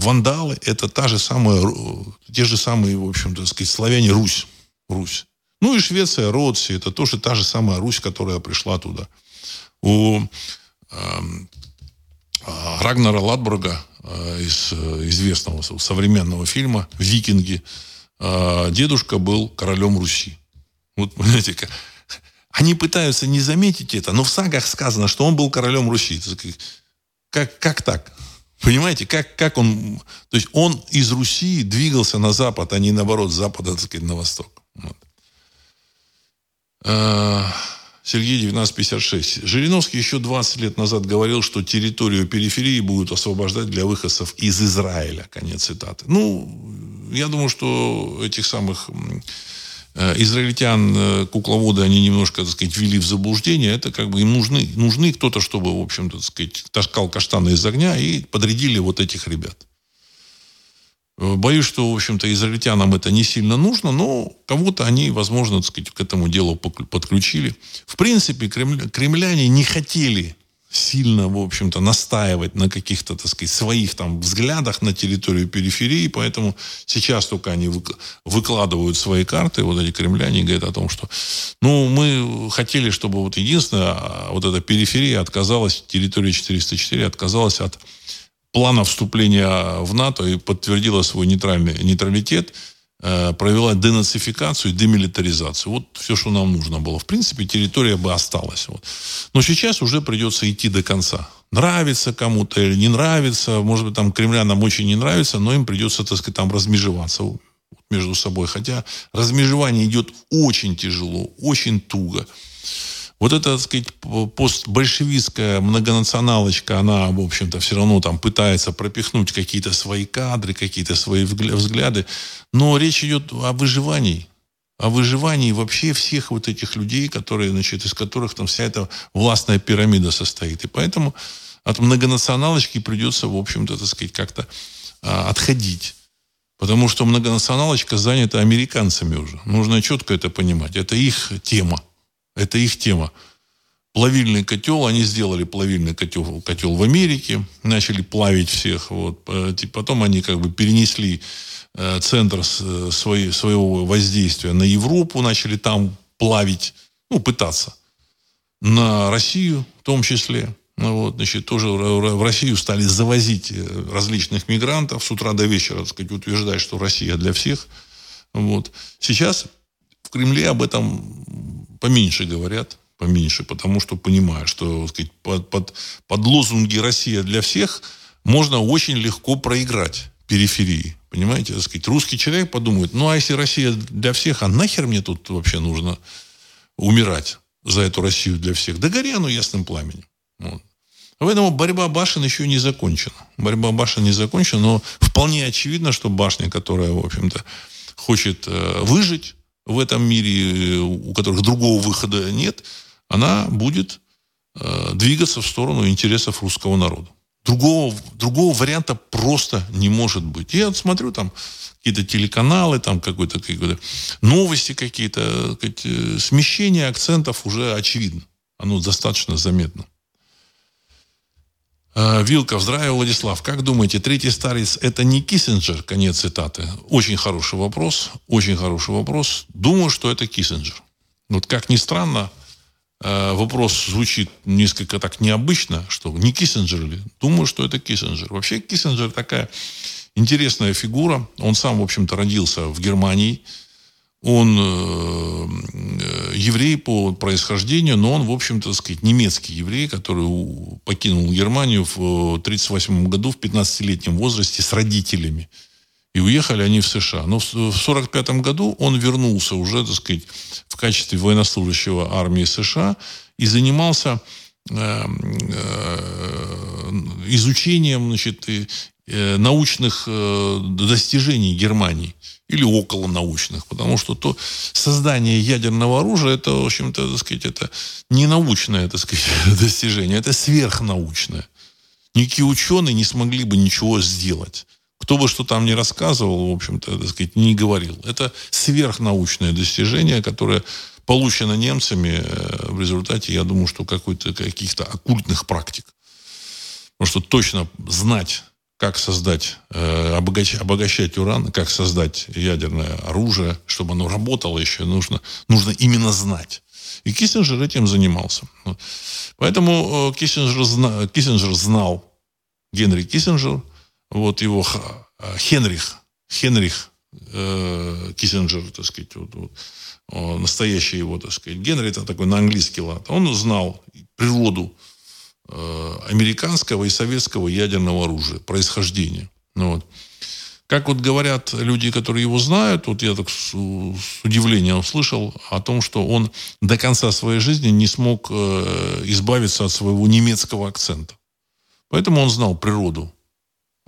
вандалы – это та же самая, те же самые, в общем-то, сказать, славяне Русь. Русь. Ну и Швеция, Родси – это тоже та же самая Русь, которая пришла туда. У э, Рагнара Латбурга э, из э, известного современного фильма «Викинги» э, дедушка был королем Руси. Вот, понимаете, как... Они пытаются не заметить это, но в сагах сказано, что он был королем Руси. Как, как так? Понимаете, как, как он... То есть он из Руси двигался на запад, а не наоборот, с запада, так сказать, на восток. Вот. Сергей 1956. Жириновский еще 20 лет назад говорил, что территорию периферии будут освобождать для выходцев из Израиля. Конец цитаты. Ну, я думаю, что этих самых израильтян, э, кукловоды, они немножко, так сказать, ввели в заблуждение. Это как бы им нужны, нужны кто-то, чтобы, в общем-то, так сказать, таскал каштаны из огня и подрядили вот этих ребят. Э, боюсь, что, в общем-то, израильтянам это не сильно нужно, но кого-то они, возможно, так сказать, к этому делу подключили. В принципе, кремляне не хотели сильно, в общем-то, настаивать на каких-то, так сказать, своих там взглядах на территорию периферии, поэтому сейчас только они выкладывают свои карты, вот эти кремляне, говорят о том, что, ну, мы хотели, чтобы вот единственное, а, вот эта периферия отказалась, территория 404 отказалась от плана вступления в НАТО и подтвердила свой нейтральный, нейтралитет, провела денацификацию, демилитаризацию. Вот все, что нам нужно было. В принципе, территория бы осталась. Вот. Но сейчас уже придется идти до конца. Нравится кому-то или не нравится, может быть, там кремлянам очень не нравится, но им придется, так сказать, там размежеваться между собой. Хотя размежевание идет очень тяжело, очень туго. Вот эта, так сказать, постбольшевистская многонационалочка, она, в общем-то, все равно там пытается пропихнуть какие-то свои кадры, какие-то свои взгляды. Но речь идет о выживании. О выживании вообще всех вот этих людей, которые, значит, из которых там вся эта властная пирамида состоит. И поэтому от многонационалочки придется, в общем-то, так сказать, как-то а, отходить. Потому что многонационалочка занята американцами уже. Нужно четко это понимать. Это их тема. Это их тема. Плавильный котел, они сделали плавильный котел, котел в Америке, начали плавить всех. Вот. Э, потом они как бы перенесли э, центр своей, своего воздействия на Европу, начали там плавить, ну, пытаться. На Россию в том числе. Ну, вот, значит, тоже в Россию стали завозить э, различных мигрантов с утра до вечера, так сказать, утверждать, что Россия для всех. Вот. Сейчас в Кремле об этом поменьше говорят, поменьше, потому что понимают, что сказать, под, под, под лозунги «Россия для всех» можно очень легко проиграть периферии. Понимаете, так сказать, русский человек подумает, ну а если Россия для всех, а нахер мне тут вообще нужно умирать за эту Россию для всех? Да гори оно ясным пламенем. Вот. Поэтому борьба башен еще не закончена. Борьба башен не закончена, но вполне очевидно, что башня, которая, в общем-то, хочет э, выжить в этом мире, у которых другого выхода нет, она будет э, двигаться в сторону интересов русского народа. Другого, другого варианта просто не может быть. Я смотрю там какие-то телеканалы, там какой-то, какой новости какие-то, э, смещение акцентов уже очевидно. Оно достаточно заметно. А, Вилков, здравия, Владислав. Как думаете, третий старец – это не Киссинджер? Конец цитаты. Очень хороший вопрос. Очень хороший вопрос. Думаю, что это Киссинджер. Вот как ни странно, Э, вопрос звучит несколько так необычно, что не Киссинджер ли? Думаю, что это Киссинджер. Вообще Киссинджер такая интересная фигура. Он сам, в общем-то, родился в Германии. Он э, э еврей по происхождению, но он, в общем-то, сказать, немецкий еврей, который покинул Германию в 1938 году в 15-летнем возрасте с родителями. И уехали они в США. Но в 1945 году он вернулся уже, так сказать, в качестве военнослужащего армии США и занимался э, э, изучением значит, э, научных достижений Германии или около научных, потому что то создание ядерного оружия это, в общем-то, так сказать, это не научное, так сказать, достижение, это сверхнаучное. Никакие ученые не смогли бы ничего сделать кто бы что там ни рассказывал, в общем-то, так сказать, не говорил. Это сверхнаучное достижение, которое получено немцами э, в результате, я думаю, что каких-то оккультных практик. Потому что точно знать, как создать, э, обогащать, уран, как создать ядерное оружие, чтобы оно работало еще, нужно, нужно именно знать. И Киссинджер этим занимался. Поэтому э, Киссинджер, Киссинджер знал, Генри Киссинджер вот его Хенрих, Хенрих э, Киссинджер, так сказать, вот, вот, настоящий его, так сказать, Генри, это такой на английский лад, он знал природу э, американского и советского ядерного оружия, происхождение. Ну, вот. Как вот говорят люди, которые его знают, вот я так с, с удивлением услышал о том, что он до конца своей жизни не смог э, избавиться от своего немецкого акцента. Поэтому он знал природу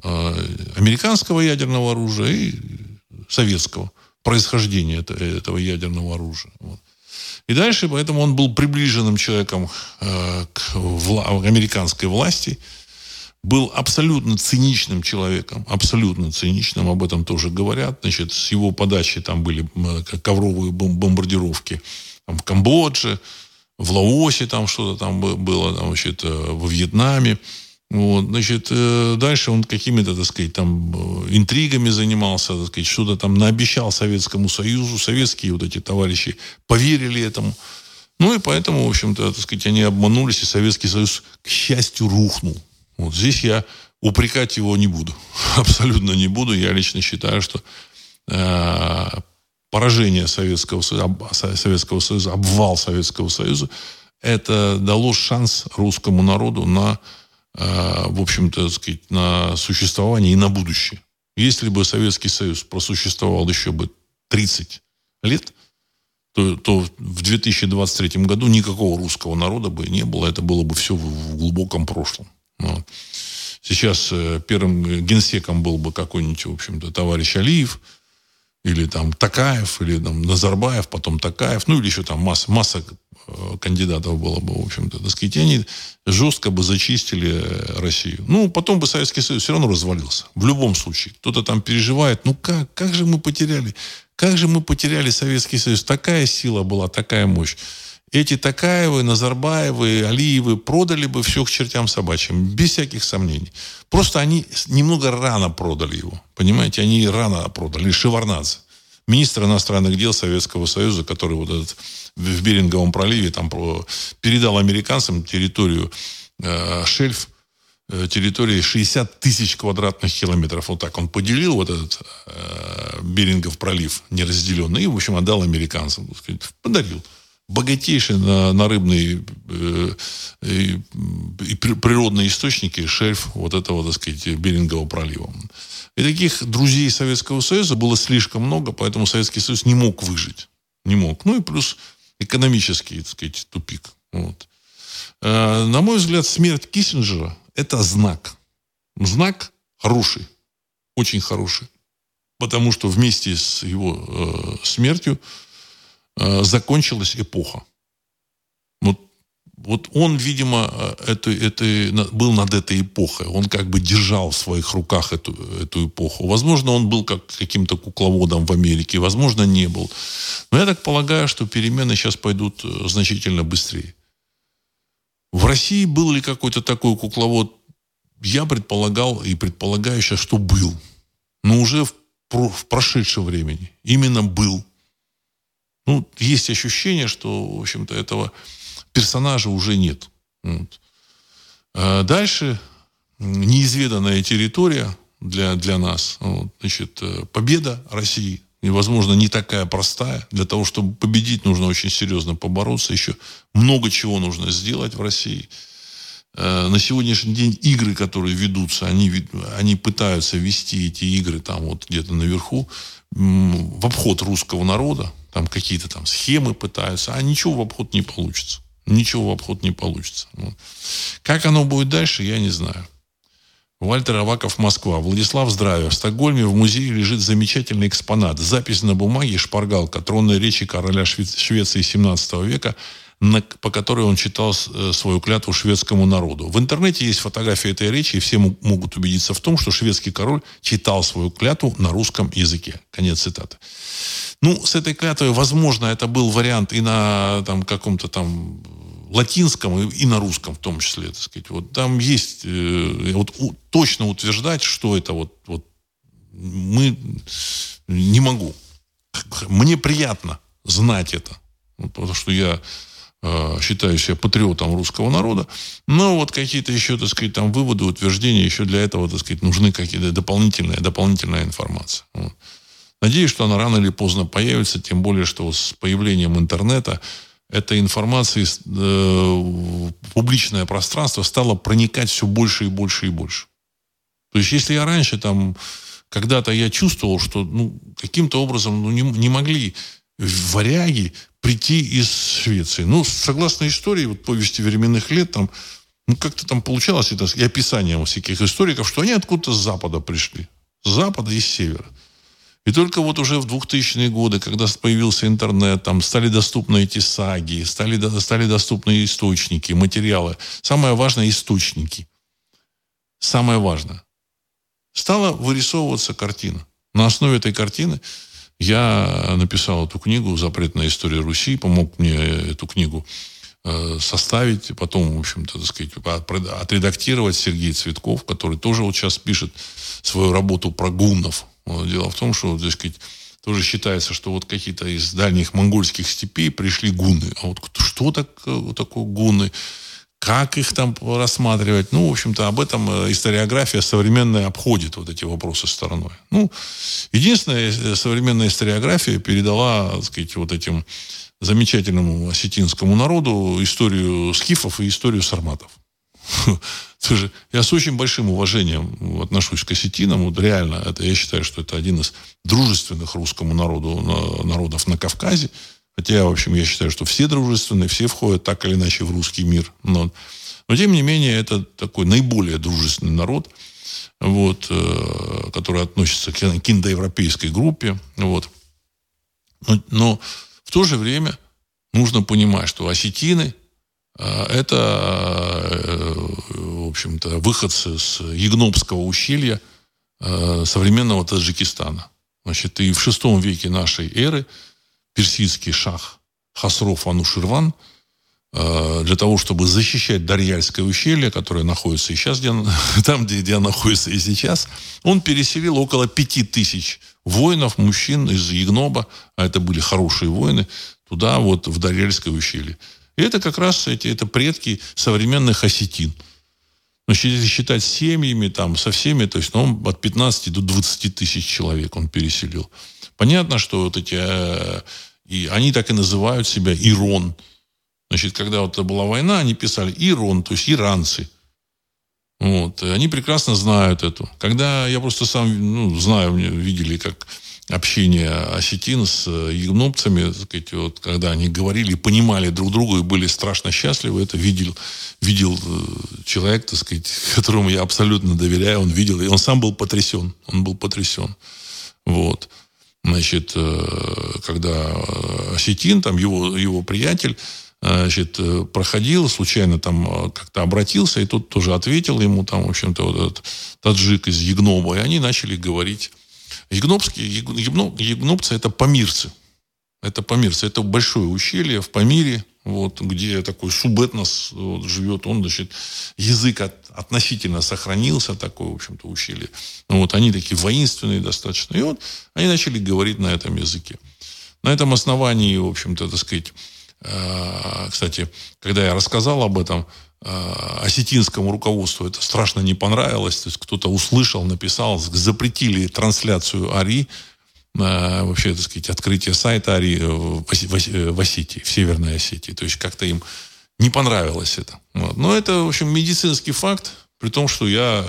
Э, американского ядерного оружия и советского происхождения этого ядерного оружия. Вот. И дальше, поэтому он был приближенным человеком э, к вла- американской власти, был абсолютно циничным человеком, абсолютно циничным, об этом тоже говорят. Значит, с его подачи там были ковровые бомбардировки там, в Камбодже, в Лаосе там что-то там было, там, значит, э, во Вьетнаме. Вот, значит, э, дальше он какими-то, так сказать, там э, интригами занимался, так сказать, что-то там наобещал Советскому Союзу. Советские вот эти товарищи поверили этому. Ну и поэтому, в общем-то, так сказать, они обманулись, и Советский Союз, к счастью, рухнул. Вот здесь я упрекать его не буду. Абсолютно не буду. Я лично считаю, что э, поражение Советского Союза, Советского Союза, обвал Советского Союза, это дало шанс русскому народу на в общем-то, сказать, на существование и на будущее. Если бы Советский Союз просуществовал еще бы 30 лет, то, то в 2023 году никакого русского народа бы не было. Это было бы все в, в глубоком прошлом. Вот. Сейчас э, первым генсеком был бы какой-нибудь, в общем-то, товарищ Алиев, или там Такаев, или там Назарбаев, потом Такаев, ну или еще там масса, масса Э, кандидатов было бы, в общем-то, так сказать, они жестко бы зачистили Россию. Ну, потом бы Советский Союз все равно развалился. В любом случае. Кто-то там переживает, ну как, как же мы потеряли, как же мы потеряли Советский Союз. Такая сила была, такая мощь. Эти Такаевы, Назарбаевы, Алиевы продали бы все к чертям собачьим, без всяких сомнений. Просто они немного рано продали его. Понимаете, они рано продали. Шеварнадзе министр иностранных дел Советского Союза, который вот этот в Беринговом проливе там передал американцам территорию э, шельф, э, территории 60 тысяч квадратных километров. Вот так он поделил вот этот э, Берингов пролив неразделенный и, в общем, отдал американцам. Сказать, подарил. Богатейшие на, на рыбные э, и, и природные источники шельф вот этого, так сказать, Берингового пролива. И таких друзей Советского Союза было слишком много, поэтому Советский Союз не мог выжить. Не мог. Ну и плюс экономический, так сказать, тупик. Вот. э, на мой взгляд, смерть Киссинджера – это знак. Знак хороший, очень хороший. Потому что вместе с его э, смертью э, закончилась эпоха. Вот он, видимо, это, это, был над этой эпохой. Он как бы держал в своих руках эту, эту эпоху. Возможно, он был как каким-то кукловодом в Америке, возможно, не был. Но я так полагаю, что перемены сейчас пойдут э, значительно быстрее. В России был ли какой-то такой кукловод? Я предполагал и предполагаю сейчас, что был. Но уже в, в прошедшем времени. Именно был. Ну, есть ощущение, что, в общем-то, этого персонажа уже нет. Вот. А дальше неизведанная территория для, для нас. Вот, значит, э, победа России и, возможно, не такая простая. Для того, чтобы победить, нужно очень серьезно побороться. Еще много чего нужно сделать в России. Э, на сегодняшний день игры, которые ведутся, они, они пытаются вести эти игры там вот где-то наверху в обход русского народа. Там какие-то там схемы пытаются, а ничего в обход не получится. Ничего в обход не получится. Ну, как оно будет дальше, я не знаю. Вальтер Аваков, Москва. Владислав, здравия. В Стокгольме в музее лежит замечательный экспонат. Запись на бумаге шпаргалка тронной речи короля Швеции 17 века, на, по которой он читал э, свою клятву шведскому народу. В интернете есть фотография этой речи, и все могут убедиться в том, что шведский король читал свою клятву на русском языке. Конец цитаты. Ну, с этой клятвой, возможно, это был вариант и на там, каком-то там латинском и, и на русском в том числе, так сказать. Вот там есть, э, вот у, точно утверждать, что это вот, вот мы не могу. Мне приятно знать это, потому что я считаю себя патриотом русского народа, но вот какие-то еще, так сказать, там выводы, утверждения, еще для этого, так сказать, нужны какие-то дополнительные, дополнительная информация. Вот. Надеюсь, что она рано или поздно появится, тем более, что с появлением интернета эта информация э, публичное пространство стала проникать все больше и больше и больше. То есть, если я раньше там когда-то я чувствовал, что ну, каким-то образом ну, не, не могли варяги прийти из Швеции. Ну, согласно истории, вот повести временных лет, там, ну, как-то там получалось, это и описанием всяких историков, что они откуда-то с запада пришли. С запада и с севера. И только вот уже в 2000-е годы, когда появился интернет, там стали доступны эти саги, стали, стали доступны источники, материалы. Самое важное – источники. Самое важное. Стала вырисовываться картина. На основе этой картины я написал эту книгу «Запретная история Руси», помог мне эту книгу э, составить, потом, в общем-то, так сказать, отредактировать Сергей Цветков, который тоже вот сейчас пишет свою работу про гуннов, Дело в том, что, так сказать, тоже считается, что вот какие-то из дальних монгольских степей пришли гуны. А вот что так, э, такое гуны? Как их там рассматривать? Ну, в общем-то, об этом э, историография современная обходит вот эти вопросы стороной. Ну, единственная э, современная историография передала, так сказать, вот этим замечательному осетинскому народу историю скифов и историю сарматов. Я с очень большим уважением отношусь к осетинам. Вот реально, это, я считаю, что это один из дружественных русскому народу народов на Кавказе. Хотя, в общем, я считаю, что все дружественные, все входят так или иначе в русский мир. Но, но тем не менее, это такой наиболее дружественный народ, вот, э, который относится к, индоевропейской группе. Вот. Но, но в то же время нужно понимать, что осетины а, это, э, в общем-то, выходцы с Ягнобского ущелья э, современного Таджикистана. Значит, и в шестом веке нашей эры персидский шах Хасров Ануширван э, для того, чтобы защищать Дарьяльское ущелье, которое находится и сейчас, где, там, где, где находится и сейчас, он переселил около пяти тысяч воинов, мужчин из Ягноба, а это были хорошие воины, туда, вот, в Дарьяльское ущелье. И это как раз эти, это предки современных осетин. Значит, если считать семьями, там, со всеми, то есть, ну, от 15 до 20 тысяч человек он переселил. Понятно, что вот эти, э, и они так и называют себя Ирон. Значит, когда вот была война, они писали Ирон, то есть иранцы. Вот. Они прекрасно знают эту. Когда я просто сам ну, знаю, видели, как общение осетин с егнопцами, сказать, вот, когда они говорили, понимали друг друга и были страшно счастливы, это видел, видел человек, так сказать, которому я абсолютно доверяю, он видел, и он сам был потрясен, он был потрясен. Вот. Значит, когда осетин, там его, его приятель, значит, проходил, случайно там э, как-то обратился, и тут тоже ответил ему, там, в общем-то, вот этот таджик из Егноба, и они начали говорить. Егнобские, егноб, егнобцы – это памирцы. Это памирцы. Это большое ущелье в Памире, вот, где такой субэтнос вот, живет. Он, значит, язык от, относительно сохранился, такое, в общем-то, ущелье. Вот, они такие воинственные достаточно. И вот они начали говорить на этом языке. На этом основании, в общем-то, так сказать, Э, кстати, когда я рассказал об этом э, осетинскому руководству, это страшно не понравилось. То есть кто-то услышал, написал, запретили трансляцию АРИ, вообще, так сказать, открытие сайта АРИ в Осетии, в Северной Осетии. То есть как-то им не понравилось это. Вот. Но это, в общем, медицинский факт, при том, что я,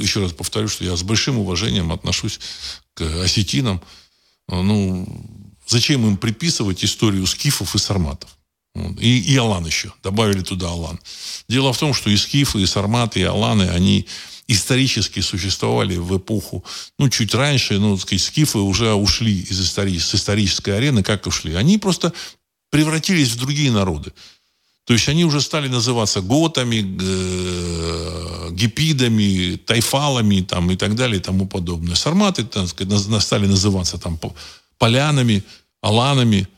еще раз повторю, что я с большим уважением отношусь к осетинам. Ну, Зачем им приписывать историю скифов и сарматов? И, и Алан еще. Добавили туда Алан. Дело в том, что и скифы, и сарматы, и Аланы, они исторически существовали в эпоху, ну, чуть раньше, ну, так сказать, скифы уже ушли из истории, с исторической арены. Как ушли? Они просто превратились в другие народы. То есть они уже стали называться готами, гипидами, тайфалами там, и так далее и тому подобное. Сарматы так сказать, стали называться там полянами, аланами.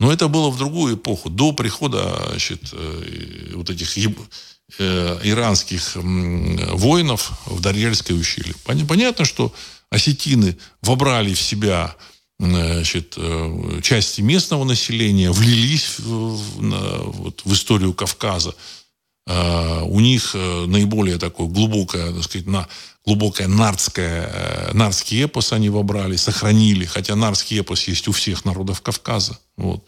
Но это было в другую эпоху, до прихода значит, э, вот этих э, иранских воинов в Дарьельское ущелье. Понятно, что осетины вобрали в себя значит, э, части местного населения, влились в, вот, в историю Кавказа. У них наиболее такое глубокое, так сказать, на, глубокое нардское, э, нардский эпос они вобрали, сохранили, хотя нардский эпос есть у всех народов Кавказа. Вот.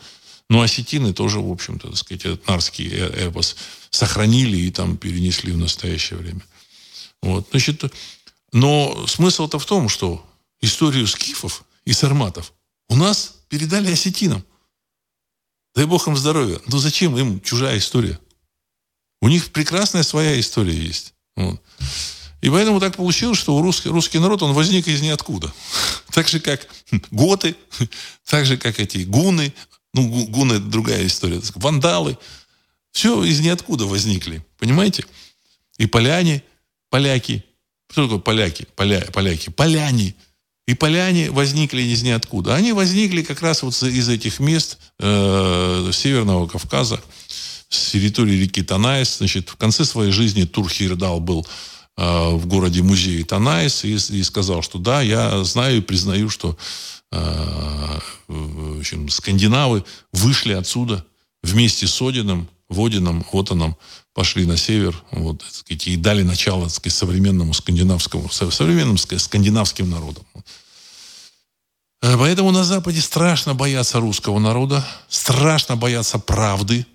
Но осетины тоже, в общем-то, так сказать, этот нардский э, эпос сохранили и там перенесли в настоящее время. Вот. Значит, но смысл-то в том, что историю скифов и сарматов у нас передали осетинам. Дай бог им здоровья. Но зачем им чужая история? У них прекрасная своя история есть. Вот. И поэтому так получилось, что русский, русский народ, он возник из ниоткуда. Так же, как готы, так же, как эти гуны. Ну, гуны – это другая история. Вандалы. Все из ниоткуда возникли. Понимаете? И поляне, поляки. Что такое поляки? Поля, поляки. Поляне. И поляне возникли из ниоткуда. Они возникли как раз вот из этих мест э, Северного Кавказа, с территории реки Танайс. Значит, в конце своей жизни Тур Хейердал был в городе музее Танайс и, и сказал, что да, я знаю и признаю, что э, в общем, скандинавы вышли отсюда вместе с Одином, Водином, Отоном, пошли на север вот, так сказать, и дали начало так сказать, современному скандинавскому, современным скандинавским народам. Э, поэтому на Западе страшно бояться русского народа, страшно бояться правды,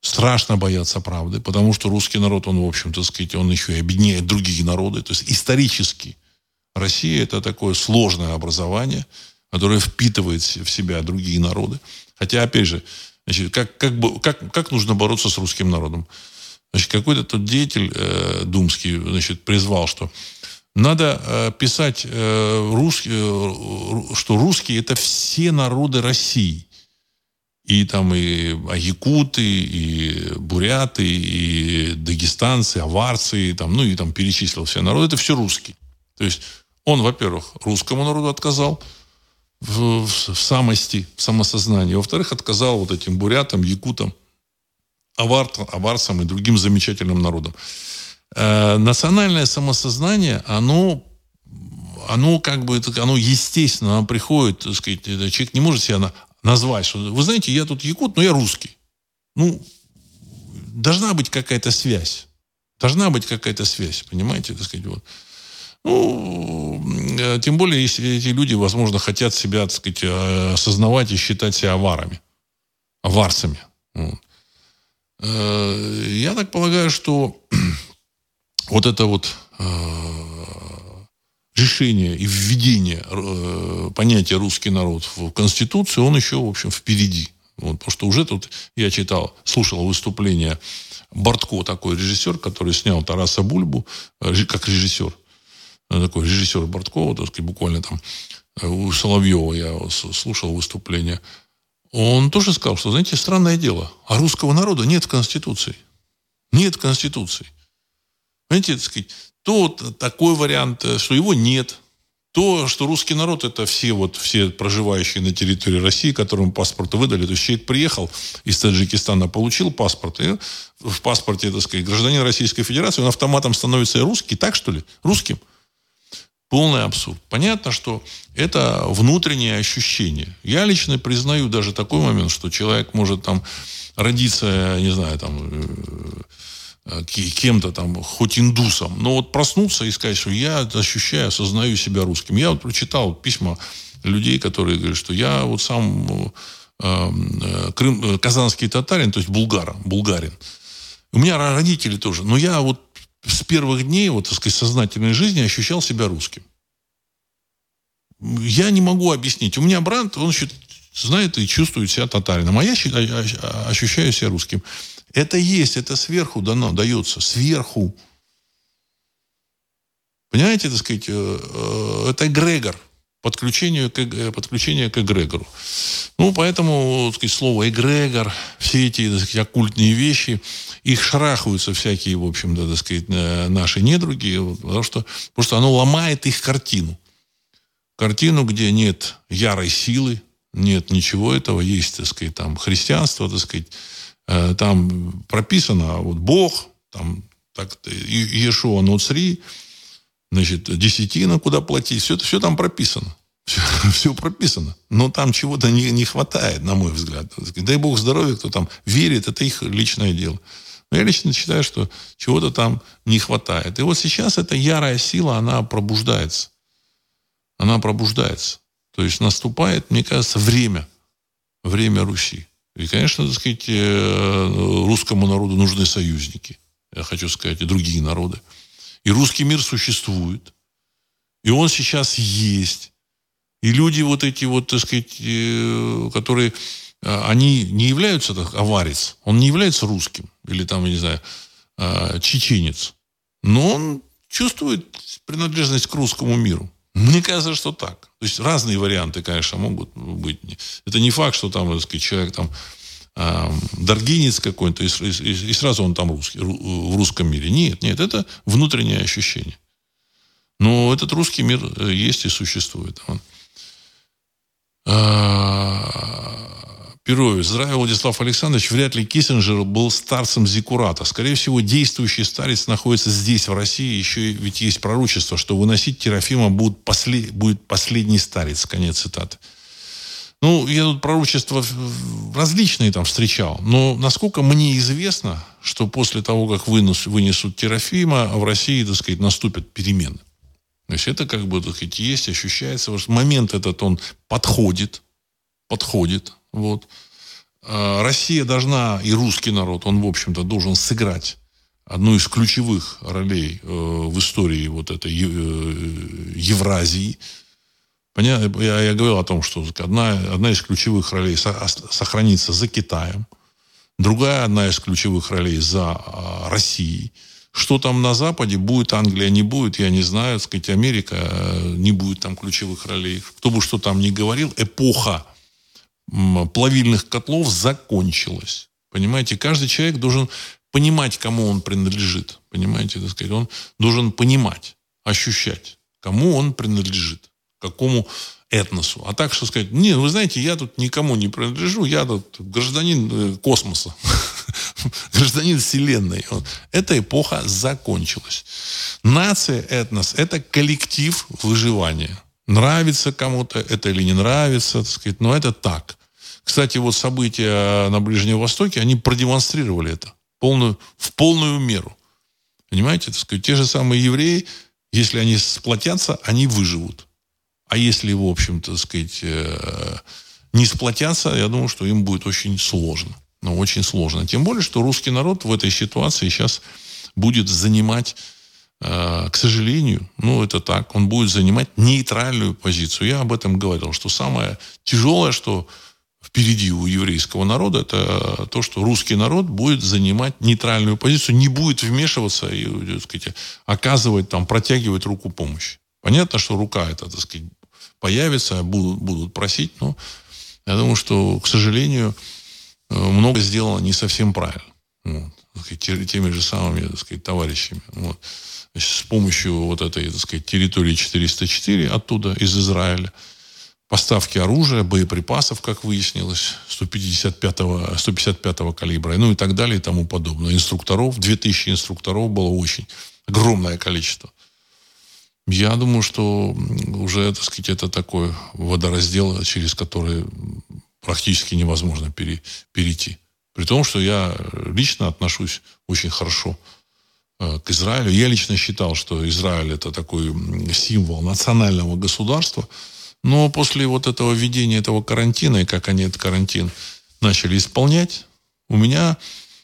страшно бояться правды, потому что русский народ, он, в общем-то, сказать, он еще и объединяет другие народы. То есть исторически Россия – это такое сложное образование, которое впитывает в себя другие народы. Хотя, опять же, значит, как, как, как, как нужно бороться с русским народом? Значит, какой-то тот деятель э, думский значит, призвал, что надо э, писать, э, русский, э, что русские – это все народы России – и там и якуты, и буряты, и дагестанцы, аварцы, и там, ну и там перечислил все народы. Это все русские. То есть он, во-первых, русскому народу отказал в, в, в самости, в самосознании. Во-вторых, отказал вот этим бурятам, якутам, авар, аварцам и другим замечательным народам. Э, национальное самосознание, оно оно как бы, оно естественно, оно приходит, так сказать, человек не может себя назвать, что, вы знаете, я тут якут, но я русский. Ну, должна быть какая-то связь. Должна быть какая-то связь, понимаете, так сказать, вот. Ну, э, тем более, если эти люди, возможно, хотят себя, так сказать, э, осознавать и считать себя аварами, аварцами. Э, я так полагаю, что вот это вот решение и введение э, понятия русский народ в Конституцию, он еще, в общем, впереди. Вот, потому что уже тут я читал, слушал выступление Бортко, такой режиссер, который снял Тараса Бульбу, э, как режиссер. Э, такой режиссер Бортко, так сказать, буквально там э, у Соловьева я слушал выступление. Он тоже сказал, что, знаете, странное дело, а русского народа нет в Конституции. Нет в Конституции. Знаете, так сказать, то такой вариант, что его нет, то, что русский народ это все вот все проживающие на территории России, которым паспорт выдали, то есть человек приехал из Таджикистана, получил паспорт, и в паспорте, так сказать, гражданин Российской Федерации, он автоматом становится русский, так что ли? Русским. Полный абсурд. Понятно, что это внутреннее ощущение. Я лично признаю даже такой момент, что человек может там родиться, не знаю, там э, Э, кем-то там, хоть индусом, но вот проснуться и сказать, что я ощущаю, осознаю себя русским. Я вот прочитал письма людей, которые говорят, что я вот сам э, э, крым, казанский татарин, то есть булгар, булгарин. У меня родители тоже. Но я вот с первых дней, вот, так сказать, сознательной жизни ощущал себя русским. Я не могу объяснить. У меня брат, он знает и чувствует себя татарином, а я ощущаю себя русским. Это есть, это сверху дано, дается, сверху. Понимаете, так сказать, э, э, это эгрегор, подключение к, э, подключение к эгрегору. Ну, поэтому, так сказать, слово эгрегор, все эти, так сказать, оккультные вещи, их шарахаются всякие, в общем-то, так сказать, наши недруги, потому что, потому что оно ломает их картину. Картину, где нет ярой силы, нет ничего этого, есть, так сказать, там христианство, так сказать, там прописано вот Бог, там так, Иешуа Нуцри, значит, десятина, куда платить, все, все там прописано. Все, все прописано. Но там чего-то не, не хватает, на мой взгляд. Дай Бог здоровья, кто там верит, это их личное дело. Но я лично считаю, что чего-то там не хватает. И вот сейчас эта ярая сила, она пробуждается. Она пробуждается. То есть наступает, мне кажется, время. Время Руси. И, конечно, так сказать, э, русскому народу нужны союзники. Я хочу сказать, и другие народы. И русский мир существует. И он сейчас есть. И люди вот эти вот, так сказать, э, которые, э, они не являются так, аварец, он не является русским, или там, я не знаю, чеченец. Но он чувствует принадлежность к русскому миру. Мне кажется, что так. То есть разные варианты, конечно, могут быть. Это не факт, что там, сказать, человек там э, даргинец какой-то, и, и, и сразу он там русский, в русском мире. Нет, нет, это внутреннее ощущение. Но этот русский мир э, есть и существует. Он. Перович. Здравия, Владислав Александрович. Вряд ли Киссинджер был старцем Зикурата. Скорее всего, действующий старец находится здесь, в России. Еще ведь есть пророчество, что выносить Терафима будет, послед... будет последний старец. Конец цитаты. Ну, я тут пророчества различные там встречал. Но насколько мне известно, что после того, как вынес, вынесут Терафима, в России, так сказать, наступят перемены. То есть это как бы, так сказать, есть, ощущается. Момент этот, он подходит, подходит. Вот. А, Россия должна, и русский народ, он, в общем-то, должен сыграть одну из ключевых ролей э, в истории вот этой э, Евразии. Понятно, я, я говорил о том, что одна, одна из ключевых ролей сохранится за Китаем, другая одна из ключевых ролей за а, Россией. Что там на Западе, будет Англия, не будет, я не знаю. сказать, Америка, э, не будет там ключевых ролей. Кто бы что там ни говорил, эпоха плавильных котлов закончилась. Понимаете, каждый человек должен понимать, кому он принадлежит. Понимаете, так сказать, он должен понимать, ощущать, кому он принадлежит, какому этносу. А так, что сказать, не, вы знаете, я тут никому не принадлежу, я тут гражданин э, космоса, гражданин Вселенной. Эта эпоха закончилась. Нация, этнос – это коллектив выживания. Нравится кому-то это или не нравится, так сказать, но это так. Кстати, вот события на Ближнем Востоке, они продемонстрировали это полную, в полную меру. Понимаете, так сказать, те же самые евреи, если они сплотятся, они выживут. А если, в общем-то, сказать, э, не сплотятся, я думаю, что им будет очень сложно. Ну, очень сложно. Тем более, что русский народ в этой ситуации сейчас будет занимать к сожалению, ну это так, он будет занимать нейтральную позицию. Я об этом говорил, что самое тяжелое, что впереди у еврейского народа, это то, что русский народ будет занимать нейтральную позицию, не будет вмешиваться и, так сказать, оказывать, там, протягивать руку помощи. Понятно, что рука это, так сказать, появится, будут, будут просить, но я думаю, что, к сожалению, э, много сделано не совсем правильно. Вот, сказать, теми же самыми, так сказать, товарищами. Вот. с помощью вот этой, так сказать, территории 404 оттуда, из Израиля, поставки оружия, боеприпасов, как выяснилось, 155-го, 155 калибра, ну и так далее и тому подобное. Инструкторов, 2000 инструкторов было очень огромное количество. Я думаю, что уже, так сказать, это такой водораздел, через который практически невозможно пере, перейти. При том, что я лично отношусь очень хорошо э, к Израилю. Я лично считал, что Израиль это такой символ национального государства – но после вот этого введения этого карантина, и как они этот карантин начали исполнять, у меня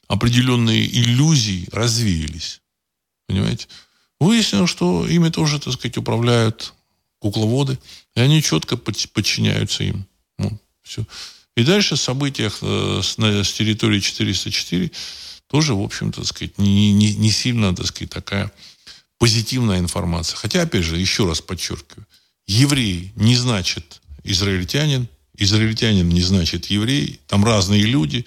определенные иллюзии развеялись. Понимаете? Выяснилось, что ими тоже, так сказать, управляют кукловоды, и они четко подчиняются им. Ну, все. И дальше в событиях э, с, территории 404 тоже, в общем-то, сказать, не, не, не сильно, так сказать, такая позитивная информация. Хотя, опять же, еще раз подчеркиваю, еврей не значит израильтянин, израильтянин не значит еврей, там разные люди,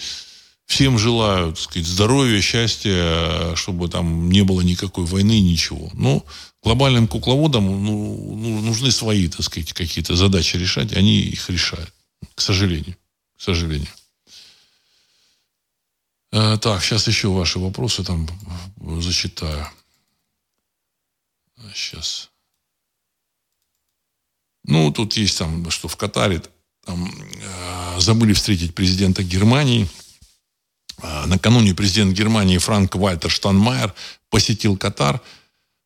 всем желаю, так сказать, здоровья, счастья, чтобы там не было никакой войны, ничего. Но глобальным кукловодам ну, ну, нужны свои, так сказать, какие-то задачи решать, они их решают, к сожалению, к сожалению. Э, так, сейчас еще ваши вопросы там зачитаю. Сейчас. Ну, тут есть там, что в Катаре там, э, забыли встретить президента Германии. Э, накануне президент Германии Франк Вальтер Штанмайер посетил Катар.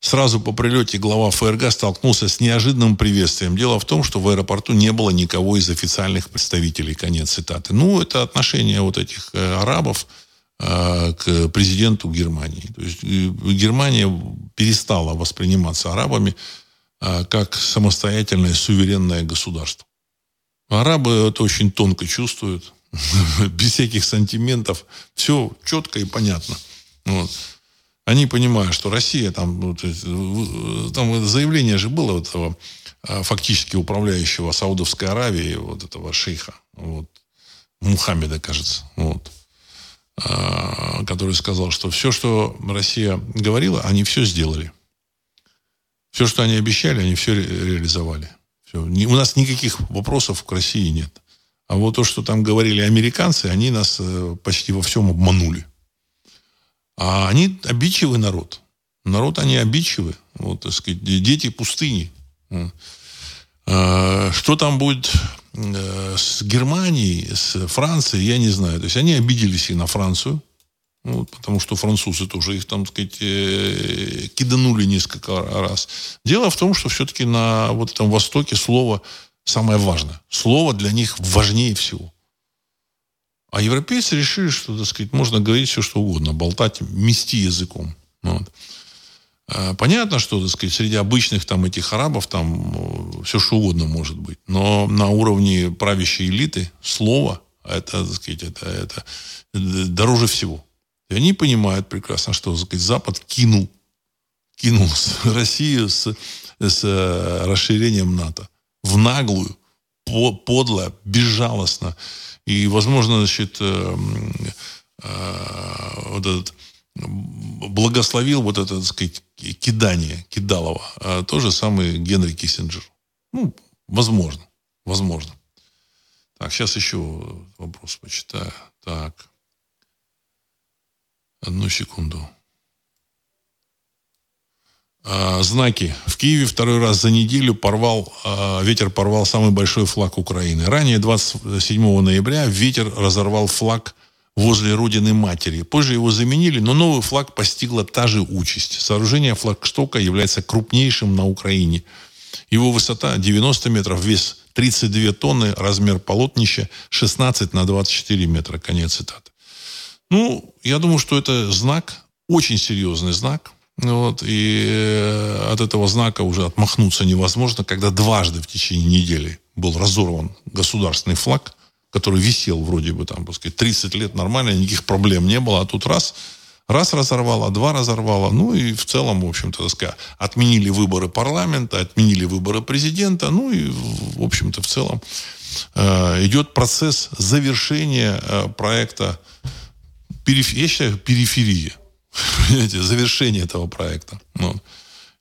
Сразу по прилете глава ФРГ столкнулся с неожиданным приветствием. Дело в том, что в аэропорту не было никого из официальных представителей. Конец цитаты. Ну, это отношение вот этих э, арабов э, к президенту Германии. То есть э, Германия перестала восприниматься арабами как самостоятельное суверенное государство. Арабы это очень тонко чувствуют, без всяких сантиментов, все четко и понятно. Вот. Они понимают, что Россия, там, там заявление же было этого а, фактически управляющего Саудовской Аравией, вот этого шейха, вот, Мухаммеда, кажется, вот, а, который сказал, что все, что Россия говорила, они все сделали. Все, что они обещали, они все реализовали. Все. У нас никаких вопросов к России нет. А вот то, что там говорили американцы, они нас э, почти во всем обманули. А они обидчивый народ. Народ они обидчивы. Вот, так сказать, дети пустыни. А, что там будет э, с Германией, с Францией, я не знаю. То есть они обиделись и на Францию. Ну, вот, потому что французы тоже их, там, сказать, э, киданули несколько раз. Дело в том, что все-таки на вот этом Востоке слово самое важное. Слово для них важнее всего. А европейцы решили, что, так сказать, можно говорить все, что угодно, болтать, мести языком. Вот. А, понятно, что, так сказать, среди обычных там этих арабов там э, все, что угодно может быть. Но на уровне правящей элиты слово, это, так сказать, это, это дороже всего. И они понимают прекрасно, что сказать, Запад кинул, кинул Россию с, с э, расширением НАТО в наглую, подло, безжалостно. И, возможно, значит, э, э, вот этот благословил вот это, так сказать, кидание Кидалова. А то же самое Генри Киссинджер. Ну, возможно. Возможно. Так, сейчас еще вопрос почитаю. Так. Одну секунду. А, знаки. В Киеве второй раз за неделю порвал, а, ветер порвал самый большой флаг Украины. Ранее, 27 ноября, ветер разорвал флаг возле родины матери. Позже его заменили, но новый флаг постигла та же участь. Сооружение флагштока является крупнейшим на Украине. Его высота 90 метров, вес 32 тонны, размер полотнища 16 на 24 метра. Конец цитаты. Ну, я думаю, что это знак, очень серьезный знак, Вот, и э, от этого знака уже отмахнуться невозможно, когда дважды в течение недели был разорван государственный флаг, который висел вроде бы там, сказать, 30 лет нормально, никаких проблем не было, а тут раз, раз разорвало, два разорвало, ну и в целом, в общем-то, так сказать, отменили выборы парламента, отменили выборы президента, ну и, в общем-то, в целом э, идет процесс завершения э, проекта, периф... я считаю, периферии Понимаете, завершение этого проекта. Вот.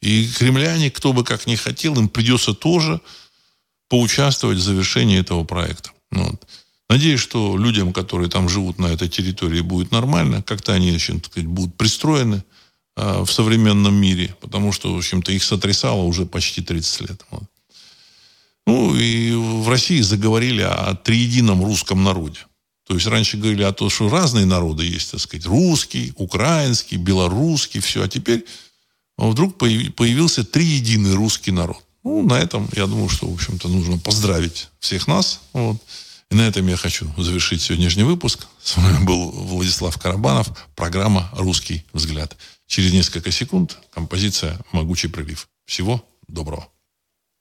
И кремляне, кто бы как ни хотел, им придется тоже поучаствовать в завершении этого проекта. Вот. Надеюсь, что людям, которые там живут на этой территории, будет нормально. Как-то они, еще, так сказать, будут пристроены э, в современном мире, потому что, в общем-то, их сотрясало уже почти 30 лет. Вот. Ну, и в России заговорили о триедином русском народе. То есть раньше говорили о том, что разные народы есть, так сказать, русский, украинский, белорусский, все. А теперь вдруг появился триединый русский народ. Ну, на этом, я думаю, что, в общем-то, нужно поздравить всех нас. Вот. И на этом я хочу завершить сегодняшний выпуск. С вами был Владислав Карабанов, программа «Русский взгляд». Через несколько секунд композиция «Могучий прилив». Всего доброго.